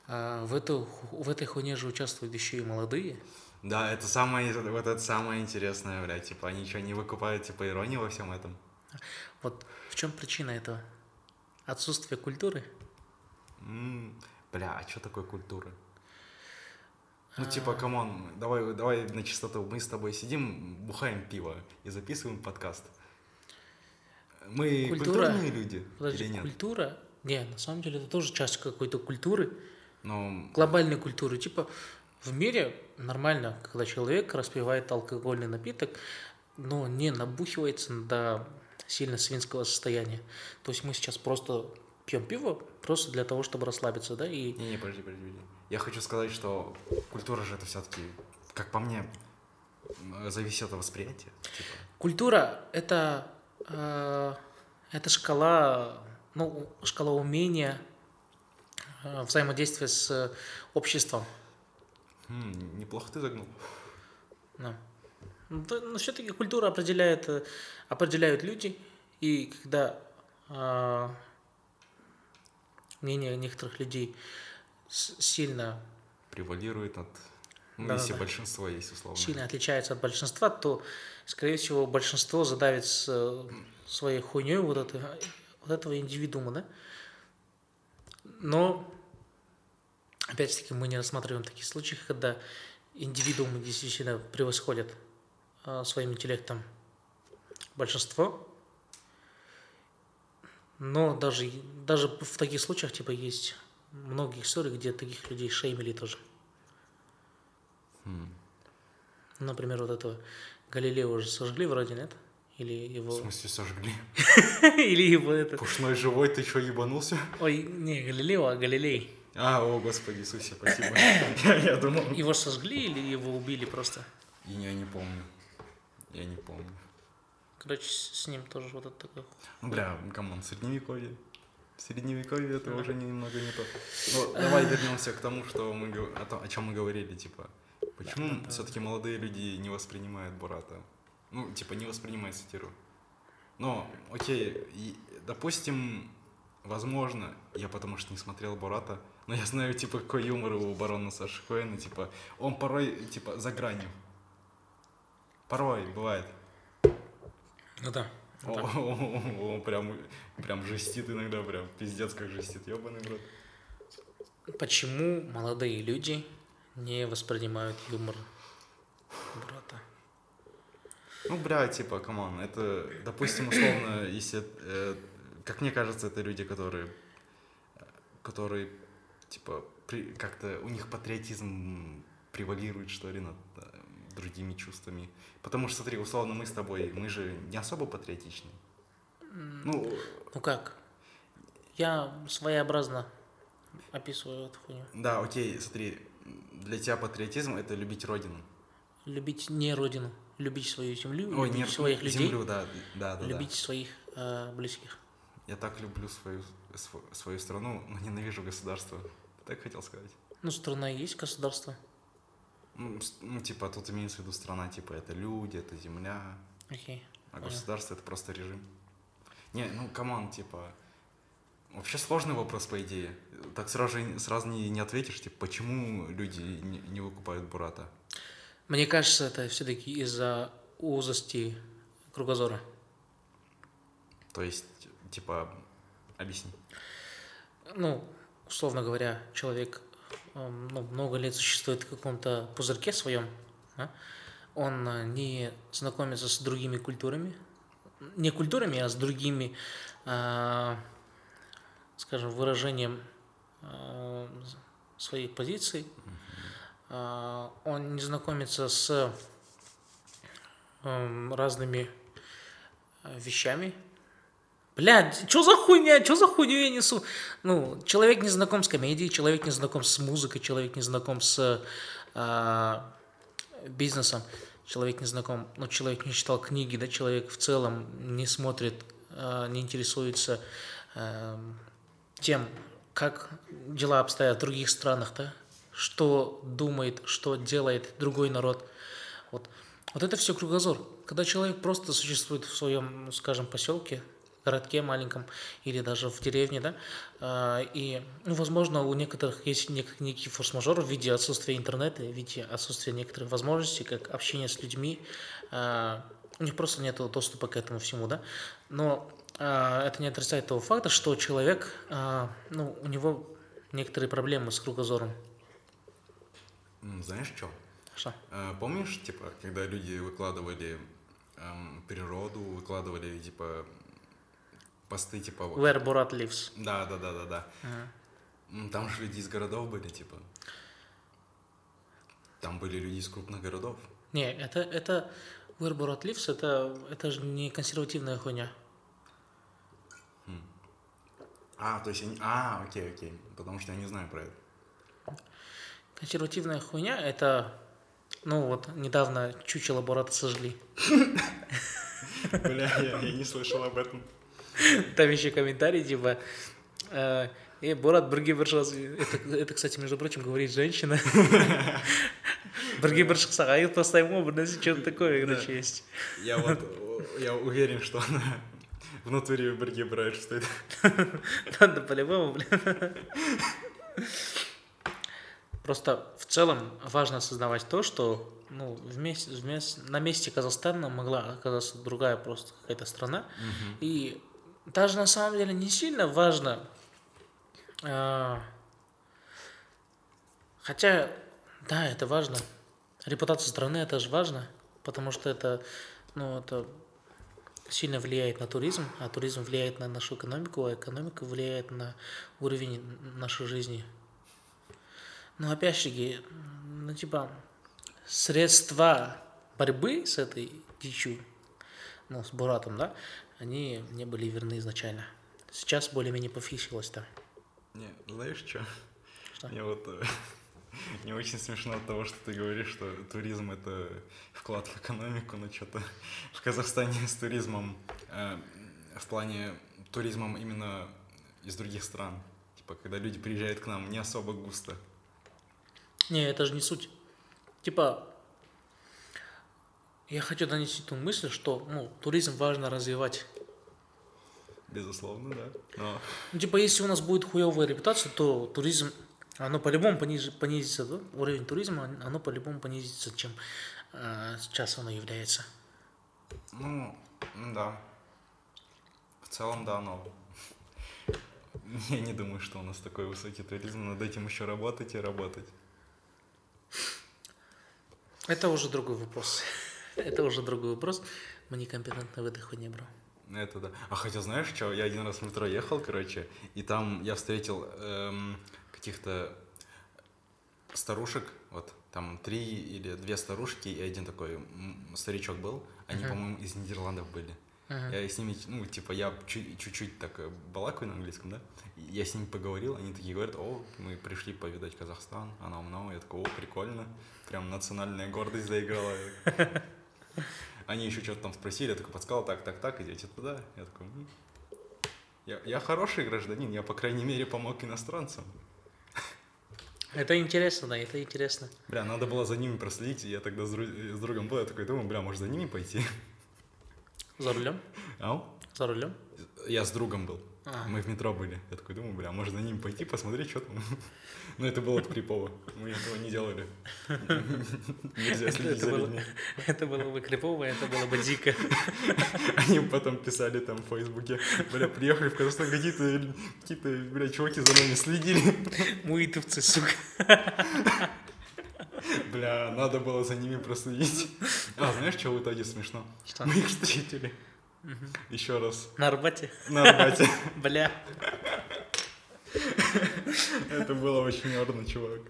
а, в, эту, в этой хуйне же участвуют еще и молодые. Да, это самое, вот это самое интересное, блядь, типа, они что, не выкупают, типа, иронию во всем этом? Вот в чем причина этого? Отсутствие культуры? М, Бля, а что такое культура? Ну, А. типа, come on, давай, давай на чистоту. Мы с тобой сидим, бухаем пиво и записываем подкаст. Мы Культура- культурные люди Подожди, или нет? культура? Не, на самом деле это тоже часть какой-то культуры, Ну, глобальной культуры. Типа в мире нормально, когда человек распивает алкогольный напиток, но не набухивается до сильно свинского состояния. То есть мы сейчас просто пьем пиво просто для того, чтобы расслабиться, да, и не-не, подожди, подожди, подожди. Я хочу сказать, что культура же это все-таки, как по мне, зависит от восприятия. Типа. Культура это, это шкала, ну, шкала умения э, взаимодействия с обществом. Хм, неплохо ты загнул. Да. Ну, то- Но все-таки культура определяет, э, определяют люди, и когда э, мнение некоторых людей сильно, Превалирует от... Ну, если большинство есть, условно. сильно отличается от большинства, то, скорее всего, большинство задавит с, э, своей хуйней вот, это, вот этого индивидуума, да? Но, опять-таки, мы не рассматриваем такие случаи, когда индивидуумы действительно превосходят э, своим интеллектом большинство. Но даже, даже в таких случаях, типа, есть многие истории, где таких людей шеймили тоже. Например, вот этого Галилео уже сожгли вроде, нет? Или В его... смысле сожгли? Или его это... Пушной живой, ты что, ебанулся? Ой, не Галилео, а Галилей. А, о, Господи Иисусе, спасибо. Я, я думал. Его сожгли или его убили просто? И я не помню. Я не помню. Короче, с ним тоже вот это такое. Ну, бля, come on, средневековье. Средневековье это уже немного не то. Ну, давай вернемся к тому, что мы, гов- о, том- о чем мы говорили, типа, почему все-таки молодые люди не воспринимают Бората? Ну, типа, не воспринимают сатиру. Но, окей, и, допустим, возможно, я потому что не смотрел Бурата, но я знаю, типа, какой юмор у барона Саши Коэна, типа, он порой, типа, за гранью. Порой бывает. Ну да. О, о, о, прям, прям жестит иногда, прям пиздец как жестит, ебаный в рот. Почему молодые люди не воспринимают юмор брата? Ну, бля, типа, come on, это, допустим, условно, если, э, как мне кажется, это люди, которые, которые, типа, при- как-то у них патриотизм превалирует, что ли, над э, другими чувствами. Потому что, смотри, условно, мы с тобой, мы же не особо патриотичны. Ну, Ну как? Я своеобразно описываю эту хуйню. Да, окей, смотри, для тебя патриотизм это любить родину. Любить не родину, любить свою землю, Ой, любить нет, своих людей, землю, да, да, да, любить да. своих э, близких. Я так люблю свою, св- свою страну, но ненавижу государство. Ты так хотел сказать? Ну, страна и есть государство. Ну, ну, типа, тут имеется в виду страна, типа, это люди, это земля, Окей. а Понял. государство это просто режим. Не, ну, come on, типа, вообще сложный вопрос, по идее. Так сразу, же- сразу не, не ответишь, типа, почему люди не, не выкупают Бурата? Мне кажется, это все-таки из-за узости кругозора. То есть, типа, объясни. Ну, условно говоря, человек эм, ну, много лет существует в каком-то пузырьке своем, да? он э, не знакомится с другими культурами, не культурами, а с другими, э, скажем, выражением э, своих позиций. Э, Он не знакомится с эм, разными э, вещами. Блядь, что за хуйня, что за хуйню я несу? Ну, человек не знаком с комедией, человек не знаком с музыкой, человек не знаком с а, бизнесом, человек не знаком, ну, человек не читал книги, да, человек в целом не смотрит, а, не интересуется а, тем, как дела обстоят в других странах, да, что думает, что делает другой народ. Вот, вот это все кругозор. Когда человек просто существует в своем, ну, скажем, поселке, городке маленьком или даже в деревне, да, а, и, ну, возможно, у некоторых есть нек- некий форс-мажор в виде отсутствия интернета, в виде отсутствия некоторых возможностей, как общение с людьми, а, у них просто нет доступа к этому всему, да, но это не отрицает того факта, что человек, а, ну, у него некоторые проблемы с кругозором. Знаешь что? Что? Э, Помнишь, типа, когда люди выкладывали эм, природу, выкладывали, типа, посты, типа, вот. Where Borat lives. Да, да, да, да, да. М, Там же люди из городов были, типа. Там были люди из крупных городов. Не, это, это Where Borat lives, это, это же не консервативная хуйня. А, то есть они... А, окей, окей. Потому что я не знаю про это. Консервативная хуйня – это, ну вот, недавно чучело Бората сожгли. Бля, я, я не слышал об этом. Там еще комментарий, типа, э, «Э, Борат, бірге бір жаз...» это, это, кстати, между прочим, говорит женщина. Бірге бір шықсақ айып тастаймын ғой, бір нәрсе, что-то такое, короче, есть. Я вот, о, я уверен, что она в натуре Берге Брайш стоит. Надо по-любому, блин. Просто в целом важно осознавать то, что ну, вместе, вместе, на месте Казахстана могла оказаться другая просто какая-то страна. И даже на самом деле не сильно важно, а, хотя, да, это важно. Репутация страны это же важно, потому что это, ну, это сильно влияет на туризм, а туризм влияет на нашу экономику, а экономика влияет на уровень нашей жизни. Но опять же, ну типа средства борьбы с этой дичью, ну, с Буратом, да, они не были верны изначально. Сейчас более-менее пофиксилось там. Не, знаешь что? Что? Мне вот э, не очень смешно от того, что ты говоришь, что туризм это вклад в экономику, но что-то в Казахстане с туризмом, э, в плане туризмом именно из других стран. Типа, когда люди приезжают к нам, не особо густо. Не, это же не суть. Типа, я хочу донести ту мысль, что ну, туризм важно развивать. Безусловно, да. Но Ну, типа, если у нас будет хуевая репутация, то туризм, оно по-любому понизится, да? уровень туризма, оно по-любому понизится, чем а, сейчас оно является. Ну, да. В целом, да, но я не думаю, что у нас такой высокий туризм. Над этим еще работать и работать. Это уже другой вопрос. Это уже другой вопрос. Мы некомпетентны в этой хуйне, бро. Это да. А хотя знаешь что, я один раз в метро ехал, короче, и там я встретил эм, каких-то старушек, вот там три или две старушки и один такой старичок был. Они, Мгм. по-моему, из Нидерландов были. Мгм. Я с ними, ну, типа, я чу- чуть-чуть так э, балакаю на английском, да? Я с ними поговорил, они такие говорят, о, мы пришли повидать Казахстан, а нам нам, я такой, о, прикольно, прям национальная гордость заиграла. Они еще что-то там спросили, я такой подсказал, так, так, так, идите туда. Я такой, «М, я, я хороший гражданин, я, по крайней мере, помог иностранцам. Это интересно, да, это интересно. Бля, надо было за ними проследить, я тогда с, дру- с другом был, я такой думаю, бля, может за ними пойти? За рулем? Ау? За рулем? Я с другом был. А. Мы в метро были. Я такой думаю, бля, может за ними пойти, посмотреть, что там. Но это было бы крипово. Мы этого не делали. Нельзя следить за людьми. это было бы крипово, это было бы дико. Они потом писали там в Фейсбуке, бля, приехали в Казахстан, какие-то, какие-то, бля, чуваки за нами следили. Муитовцы, сука. Бля, надо было за ними проследить. А, знаешь, что в итоге смешно? Что? Мы их встретили. Еще раз. На Арбате? На Арбате. Бля. Это было очень орно, чувак.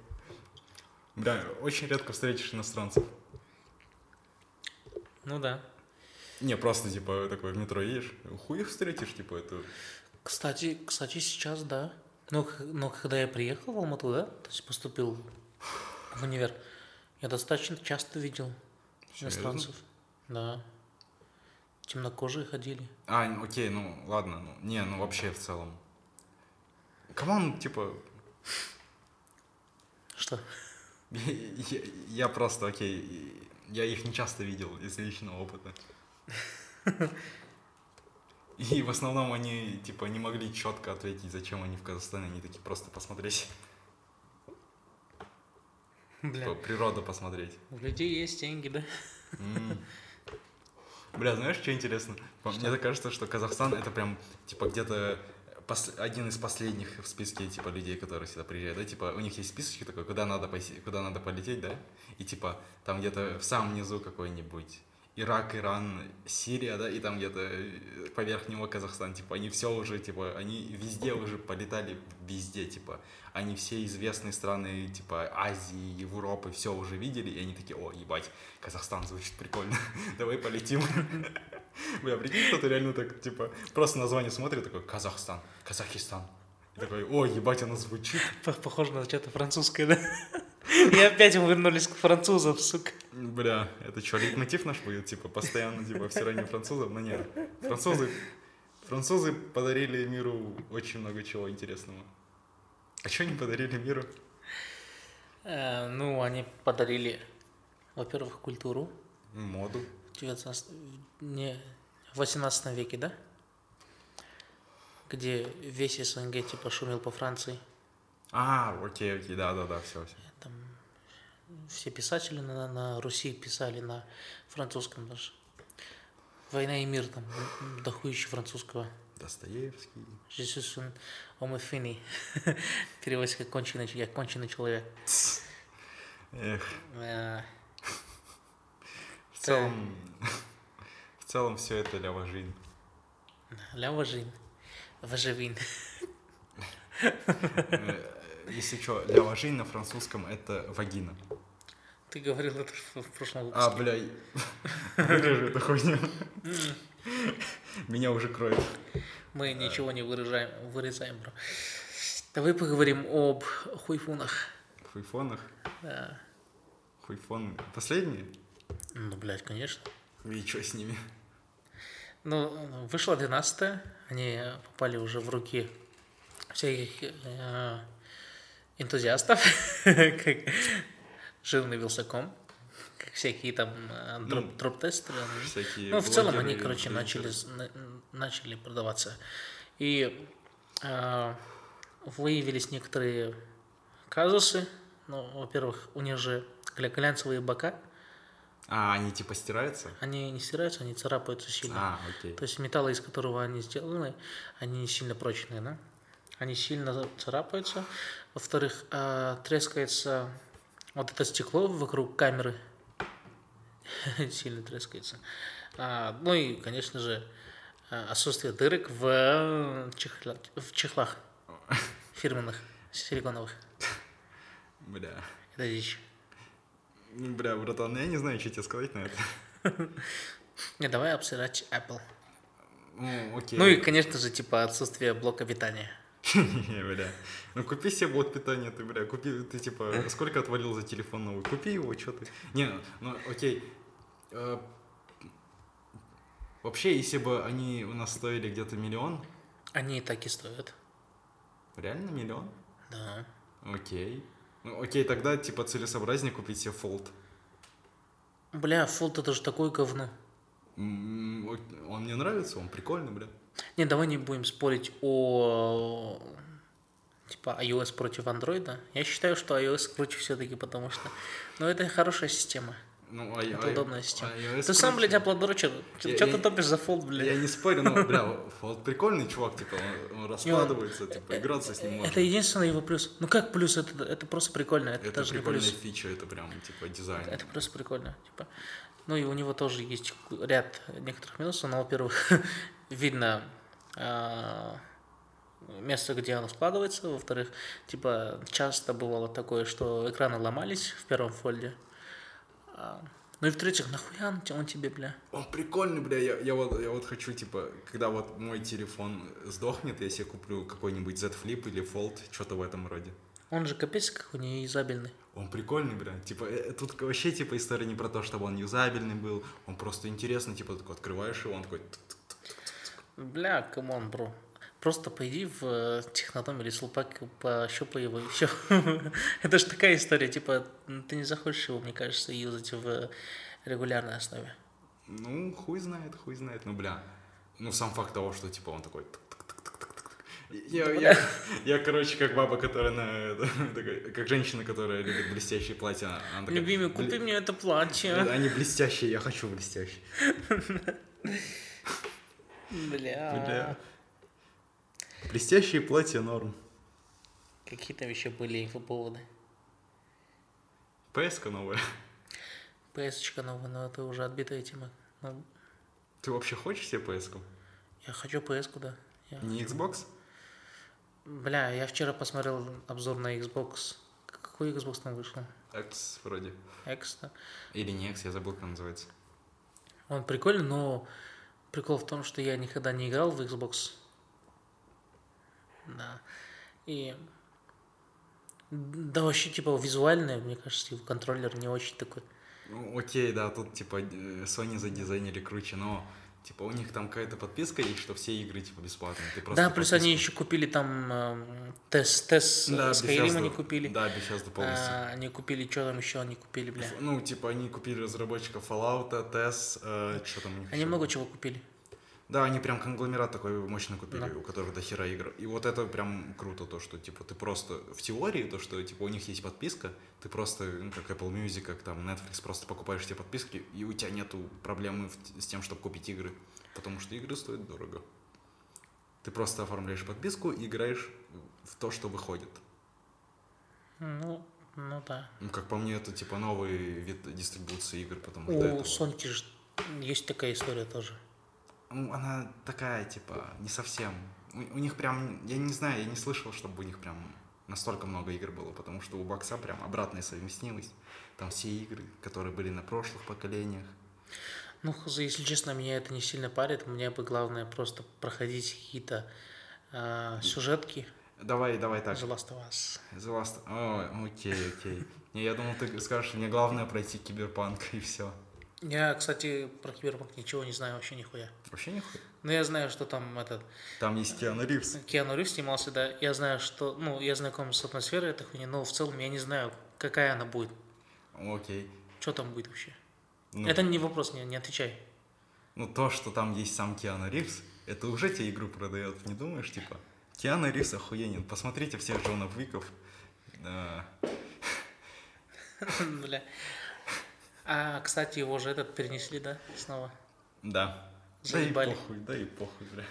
Бля, очень редко встретишь иностранцев. Ну да. Не, просто, типа, такой в метро едешь, хуй их встретишь, типа, это... Кстати, кстати, сейчас да. Но, но когда я приехал в Алмату, да, то есть поступил в универ, я достаточно часто видел Серьезно? иностранцев. Да. Темнокожие ходили. А, окей, ну, ладно, ну, не, ну, вообще в целом. Come on, типа, Что? я, я- я просто, окей, я их не часто видел из личного опыта. И в основном они, типа, не могли четко ответить, зачем они в Казахстане, они такие просто посмотреть, Бля. типа, природу посмотреть. У людей есть деньги, да? М. Бля, знаешь, что интересно? По- Мне так кажется, что Казахстан это прям, типа, где-то пос- один из последних в списке, типа, людей, которые сюда приезжают, да, типа, у них есть списочки такой, куда надо, посе- куда надо полететь, да, и, типа, там где-то в самом низу какой-нибудь Ирак, Иран, Сирия, да, и там где-то э, поверх него Казахстан, типа, они все уже, типа, они везде уже полетали, везде, типа, они все известные страны, типа, Азии, Европы, все уже видели, и они такие, о, ебать, Казахстан звучит прикольно, давай полетим. Бля, прикинь, кто-то реально так, типа, просто название смотрит, такой, Казахстан, Казахистан. И такой, о, ебать, оно звучит. Похоже на что-то французское, да? И опять мы вернулись к французам, сука. Бля, это что, лейтмотив наш будет, типа, постоянно, типа, все равно французов? Но нет, французы, французы подарили миру очень много чего интересного. А что они подарили миру? Э, ну, они подарили, во-первых, культуру Моду. в 19, не, в 18 веке, да? Где весь СНГ типа шумел по Франции. А, окей, окей, да-да-да, все, все. Все писатели на, на Руси писали на французском даже. «Война и мир» там, дохуище французского. Достоевский. Homme fini. Переводится как конченый, я конченый человек. Эх, Э, в целом, в целом все это лява жизнь. Ля важин. Важевин. Э, Если что, лява жизнь на французском это вагина. Ты говорил это в прошлом А, выпуске. бля, вырежи эту хуйню. Меня уже кроет. Мы ничего не выражаем, вырезаем, бро. Давай поговорим об хуйфунах. В айфонах. Да. Хуйфон последние? Ну, блядь, конечно. И что с ними? Ну, вышло 12 они попали уже в руки всяких э, энтузиастов, жирный Вилсаком, как всякие там э, дроп- Ну, дроп-тестеры. Всякие Ну, в целом они, короче, начали, начали продаваться. И э, выявились некоторые казусы. Ну, во-первых, у них же гля- глянцевые бока, А, они типа стираются? они не стираются, они царапаются сильно. А, окей. То есть металлы, из которого они сделаны, они не сильно прочные, да? Они сильно царапаются. Во-вторых, а, трескается вот это стекло вокруг камеры. Сильно трескается. А, Ну и, конечно же, а, отсутствие дырок в, чехла- в чехлах фирменных, силиконовых. Бля. Это дичь. Бля, братан, я не знаю, что тебе сказать на это. Не, давай обсирать Apple. Ну, окей. Ну и, конечно же, типа отсутствие блока питания. Бля. Ну купи себе блок питания, ты, бля, купи, ты типа, сколько отвалил за телефон новый? Купи его, что ты? Не, ну окей. Э, Вообще, если бы они у нас стоили где-то миллион, Они и так и стоят. реально миллион? Да. Окей. Ну, окей, тогда типа целесообразнее купить себе фолд. Бля, фолд это же такое говно. Он мне нравится, он прикольный, бля. Не, давай не будем спорить о типа iOS против Android. Я считаю, что iOS круче все-таки, потому что, ну, это хорошая система. Ну, а, Это а- удобная система. а Ты сам, круче. блядь, эпплодрочер. Я- Че я- ты топишь за Fold, Я блядь? не спорю, но, бля, Fold прикольный чувак, типа, он, он раскладывается, типа, играться с ним можно. Это единственный его плюс. Ну как плюс? Это, это просто прикольно. Это, Это даже прикольная плюс. фича, это прям, типа, дизайн. Это просто прикольно. Типа. Ну и у него тоже есть ряд некоторых минусов. Но, во-первых, видно а, место, где оно складывается. Во-вторых, типа часто бывало такое, что экраны ломались в первом фольде. А, ну и в-третьих, нахуя он, те- он тебе, бля? Он прикольный, бля, я, я, вот, я вот хочу, типа, когда вот мой телефон сдохнет, я себе куплю какой-нибудь Z Flip или Fold, что-то в этом роде. Он же капец как у нее юзабельный. Он прикольный, бля. Типа, э, тут вообще, типа, история не про то, чтобы он юзабельный был, он просто интересный, типа, такой открываешь его, он такой... Бля, come on, бро. Просто пойди в э, Технодом или Сулпак, пощупай его и все. Это же такая история, типа, ты не захочешь его, мне кажется, юзать в регулярной основе. Ну, хуй знает, хуй знает, ну, бля. Ну, сам факт того, что, типа, он такой... Я, я, я, короче, как баба, которая на... Как женщина, которая любит блестящие платья. она такая, Любимый, «Бля, купи мне это платье. Они блестящие, я хочу блестящие. Бля. Бля. Блестящие платья норм. Какие там еще были инфоповоды? ps новая. ps новая, но это уже отбитая тема. Ну, Ты вообще хочешь себе ps -ку? я хочу ps да. Я- Не Xbox? Бля, я вчера посмотрел обзор на Xbox. Какой Xbox там вышел? X вроде. X, да? Или не X, я забыл, как он называется. Он прикольный, но прикол в том, что я никогда не играл в Xbox. Да. И да вообще, типа, визуально, мне кажется, его контроллер не очень такой. Ну, окей, да, тут, типа, э, Sony задизайнили круче, но, типа, у них там какая-то подписка есть, что все игры, типа, бесплатные. Ты просто да, плюс они подписку- еще купили там эм, тест, тест Да, Skyrim они купили. Да, Bethesda полностью. А, они купили, что там еще они купили, бля. Ну, типа, они купили разработчиков Fallout, TES, э, что там у них Они ещё много чего купили. Да, они прям конгломерат такой мощно купили, Да. у которых до хера игр. И вот это прям круто, то, что, типа, ты просто в теории, то, что, типа, у них есть подписка, ты просто, ну, как Apple Music, как там Netflix, просто покупаешь себе подписки, и у тебя нету проблемы в- с тем, чтобы купить игры, потому что игры стоят дорого. Ты просто оформляешь подписку и играешь в то, что выходит. Ну, ну да. Ну, как по мне, это, типа, новый вид дистрибуции игр, потому что У этого- Sony же есть такая история тоже. Ну, она такая, типа, не совсем. У, у них прям, я не знаю, я не слышал, чтобы у них прям настолько много игр было, потому что у Бокса прям обратная совместимость. Там все игры, которые были на прошлых поколениях. Ну, если честно, меня это не сильно парит. Мне бы главное просто проходить какие-то а, сюжетки. Давай, давай так. The Last of Us. The Last... О, окей, окей. Я думал, ты скажешь, мне главное пройти киберпанк и все. Я, кстати, про Киберпанк ничего не знаю вообще нихуя. Вообще нихуя. Но я знаю, что там этот Там есть Киану Ривз. Киану Ривз снимался, да. Я знаю, что, ну, я знаком с атмосферой этой хуйни, но в целом я не знаю, какая она будет. Окей. Что там будет вообще? Ну, Это не вопрос, не, не отвечай. ну, то, что там есть сам Киану Ривз, это уже тебе игру продает, не думаешь, типа? Киану Ривз охуенен. Посмотрите всех Джонов Виков. Да. Бля. А, кстати, его же этот перенесли, да, снова? Да. Да и Заебали. похуй, да и похуй, бля.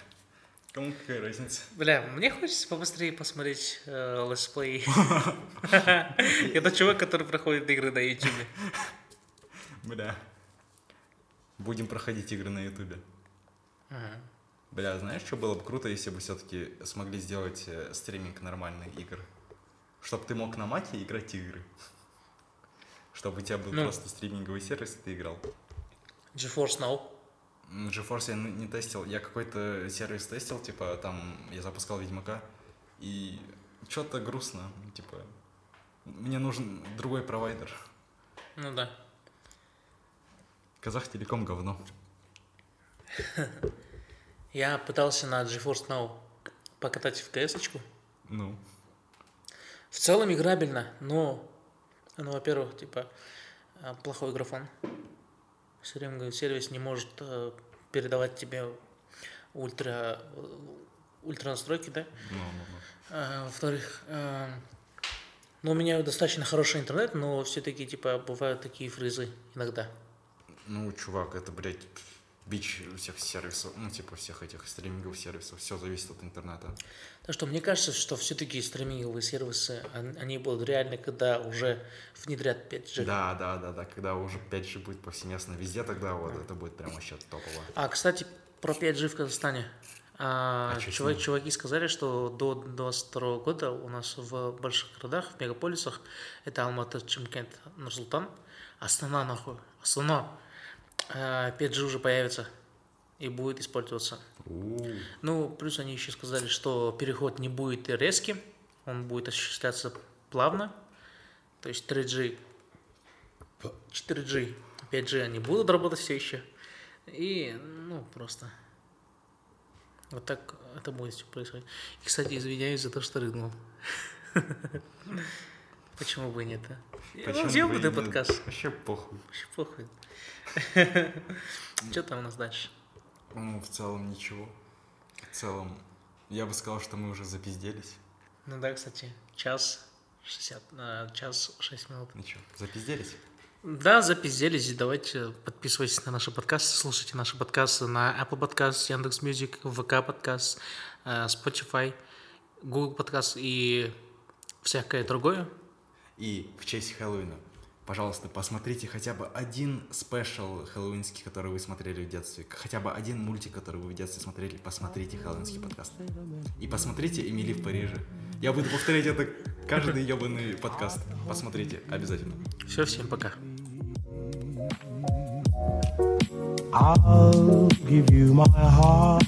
Кому какая разница? Бля, мне хочется побыстрее посмотреть э, летсплей. Это чувак, который проходит игры на ютубе. Бля. Будем проходить игры на ютубе. Бля, знаешь, что было бы круто, если бы все-таки смогли сделать э, стриминг нормальных игр? Чтобы ты мог на маке играть игры. Чтобы у тебя был Ну. просто стриминговый сервис, и ты играл. GeForce Now. GeForce я не тестил, я какой-то сервис тестил, типа там я запускал Ведьмака, и что-то грустно, типа мне нужен другой провайдер. Ну да. Казах Телеком говно. Я пытался на GeForce Now покатать в кс -очку. Ну. В целом играбельно, но, ну, во-первых, типа, э, плохой графон. Стриминговый сервис не может э, передавать тебе ультра, ультра настройки, да? Ну, ну, ну. А, во-вторых, э, ну, у меня достаточно хороший интернет, но все-таки, типа, бывают такие фризы иногда. Ну, чувак, это, блядь, бич всех сервисов, ну, типа, всех этих стриминговых сервисов, все зависит от интернета. Так что мне кажется, что все-таки стриминговые сервисы, они будут реальны, когда уже внедрят 5G. Да, да, да, да, когда уже 5G будет повсеместно везде, тогда вот это будет прям вообще топово. А, кстати, про 5G в Казахстане. А, а чувак, чуваки сказали, что до 2022 года у нас в больших городах, в мегаполисах, это Алматы, Чимкент, Нурсултан, Астана нахуй, Астана, 5G уже появится и будет использоваться. Ну, плюс они еще сказали, что переход не будет резким, он будет осуществляться плавно, то есть 3G, 4G, 5G они будут работать все еще, и, ну, просто вот так это будет все происходить. И, кстати, извиняюсь за то, что рыгнул. Почему бы и нет, а? Почему бы и нет? подкаст. Вообще похуй. Вообще похуй. Что там у нас дальше? Ну, в целом ничего. В целом, я бы сказал, что мы уже запизделись. Ну да, кстати, час 60, а, час 6 минут. Ну что, запизделись? Да, запизделись. Давайте подписывайтесь на наши подкасты, слушайте наши подкасты на Apple Podcast, Яндекс Music, ВК подкаст, э, Spotify, Google подкаст и всякое другое. И в честь Хэллоуина, пожалуйста, посмотрите хотя бы один спешл хэллоуинский, который вы смотрели в детстве. Хотя бы один мультик, который вы в детстве смотрели. Посмотрите хэллоуинский подкаст. И посмотрите «Эмили в Париже». Я буду повторять это каждый ебаный подкаст. Посмотрите, обязательно. Все, всем пока. I'll give you my heart.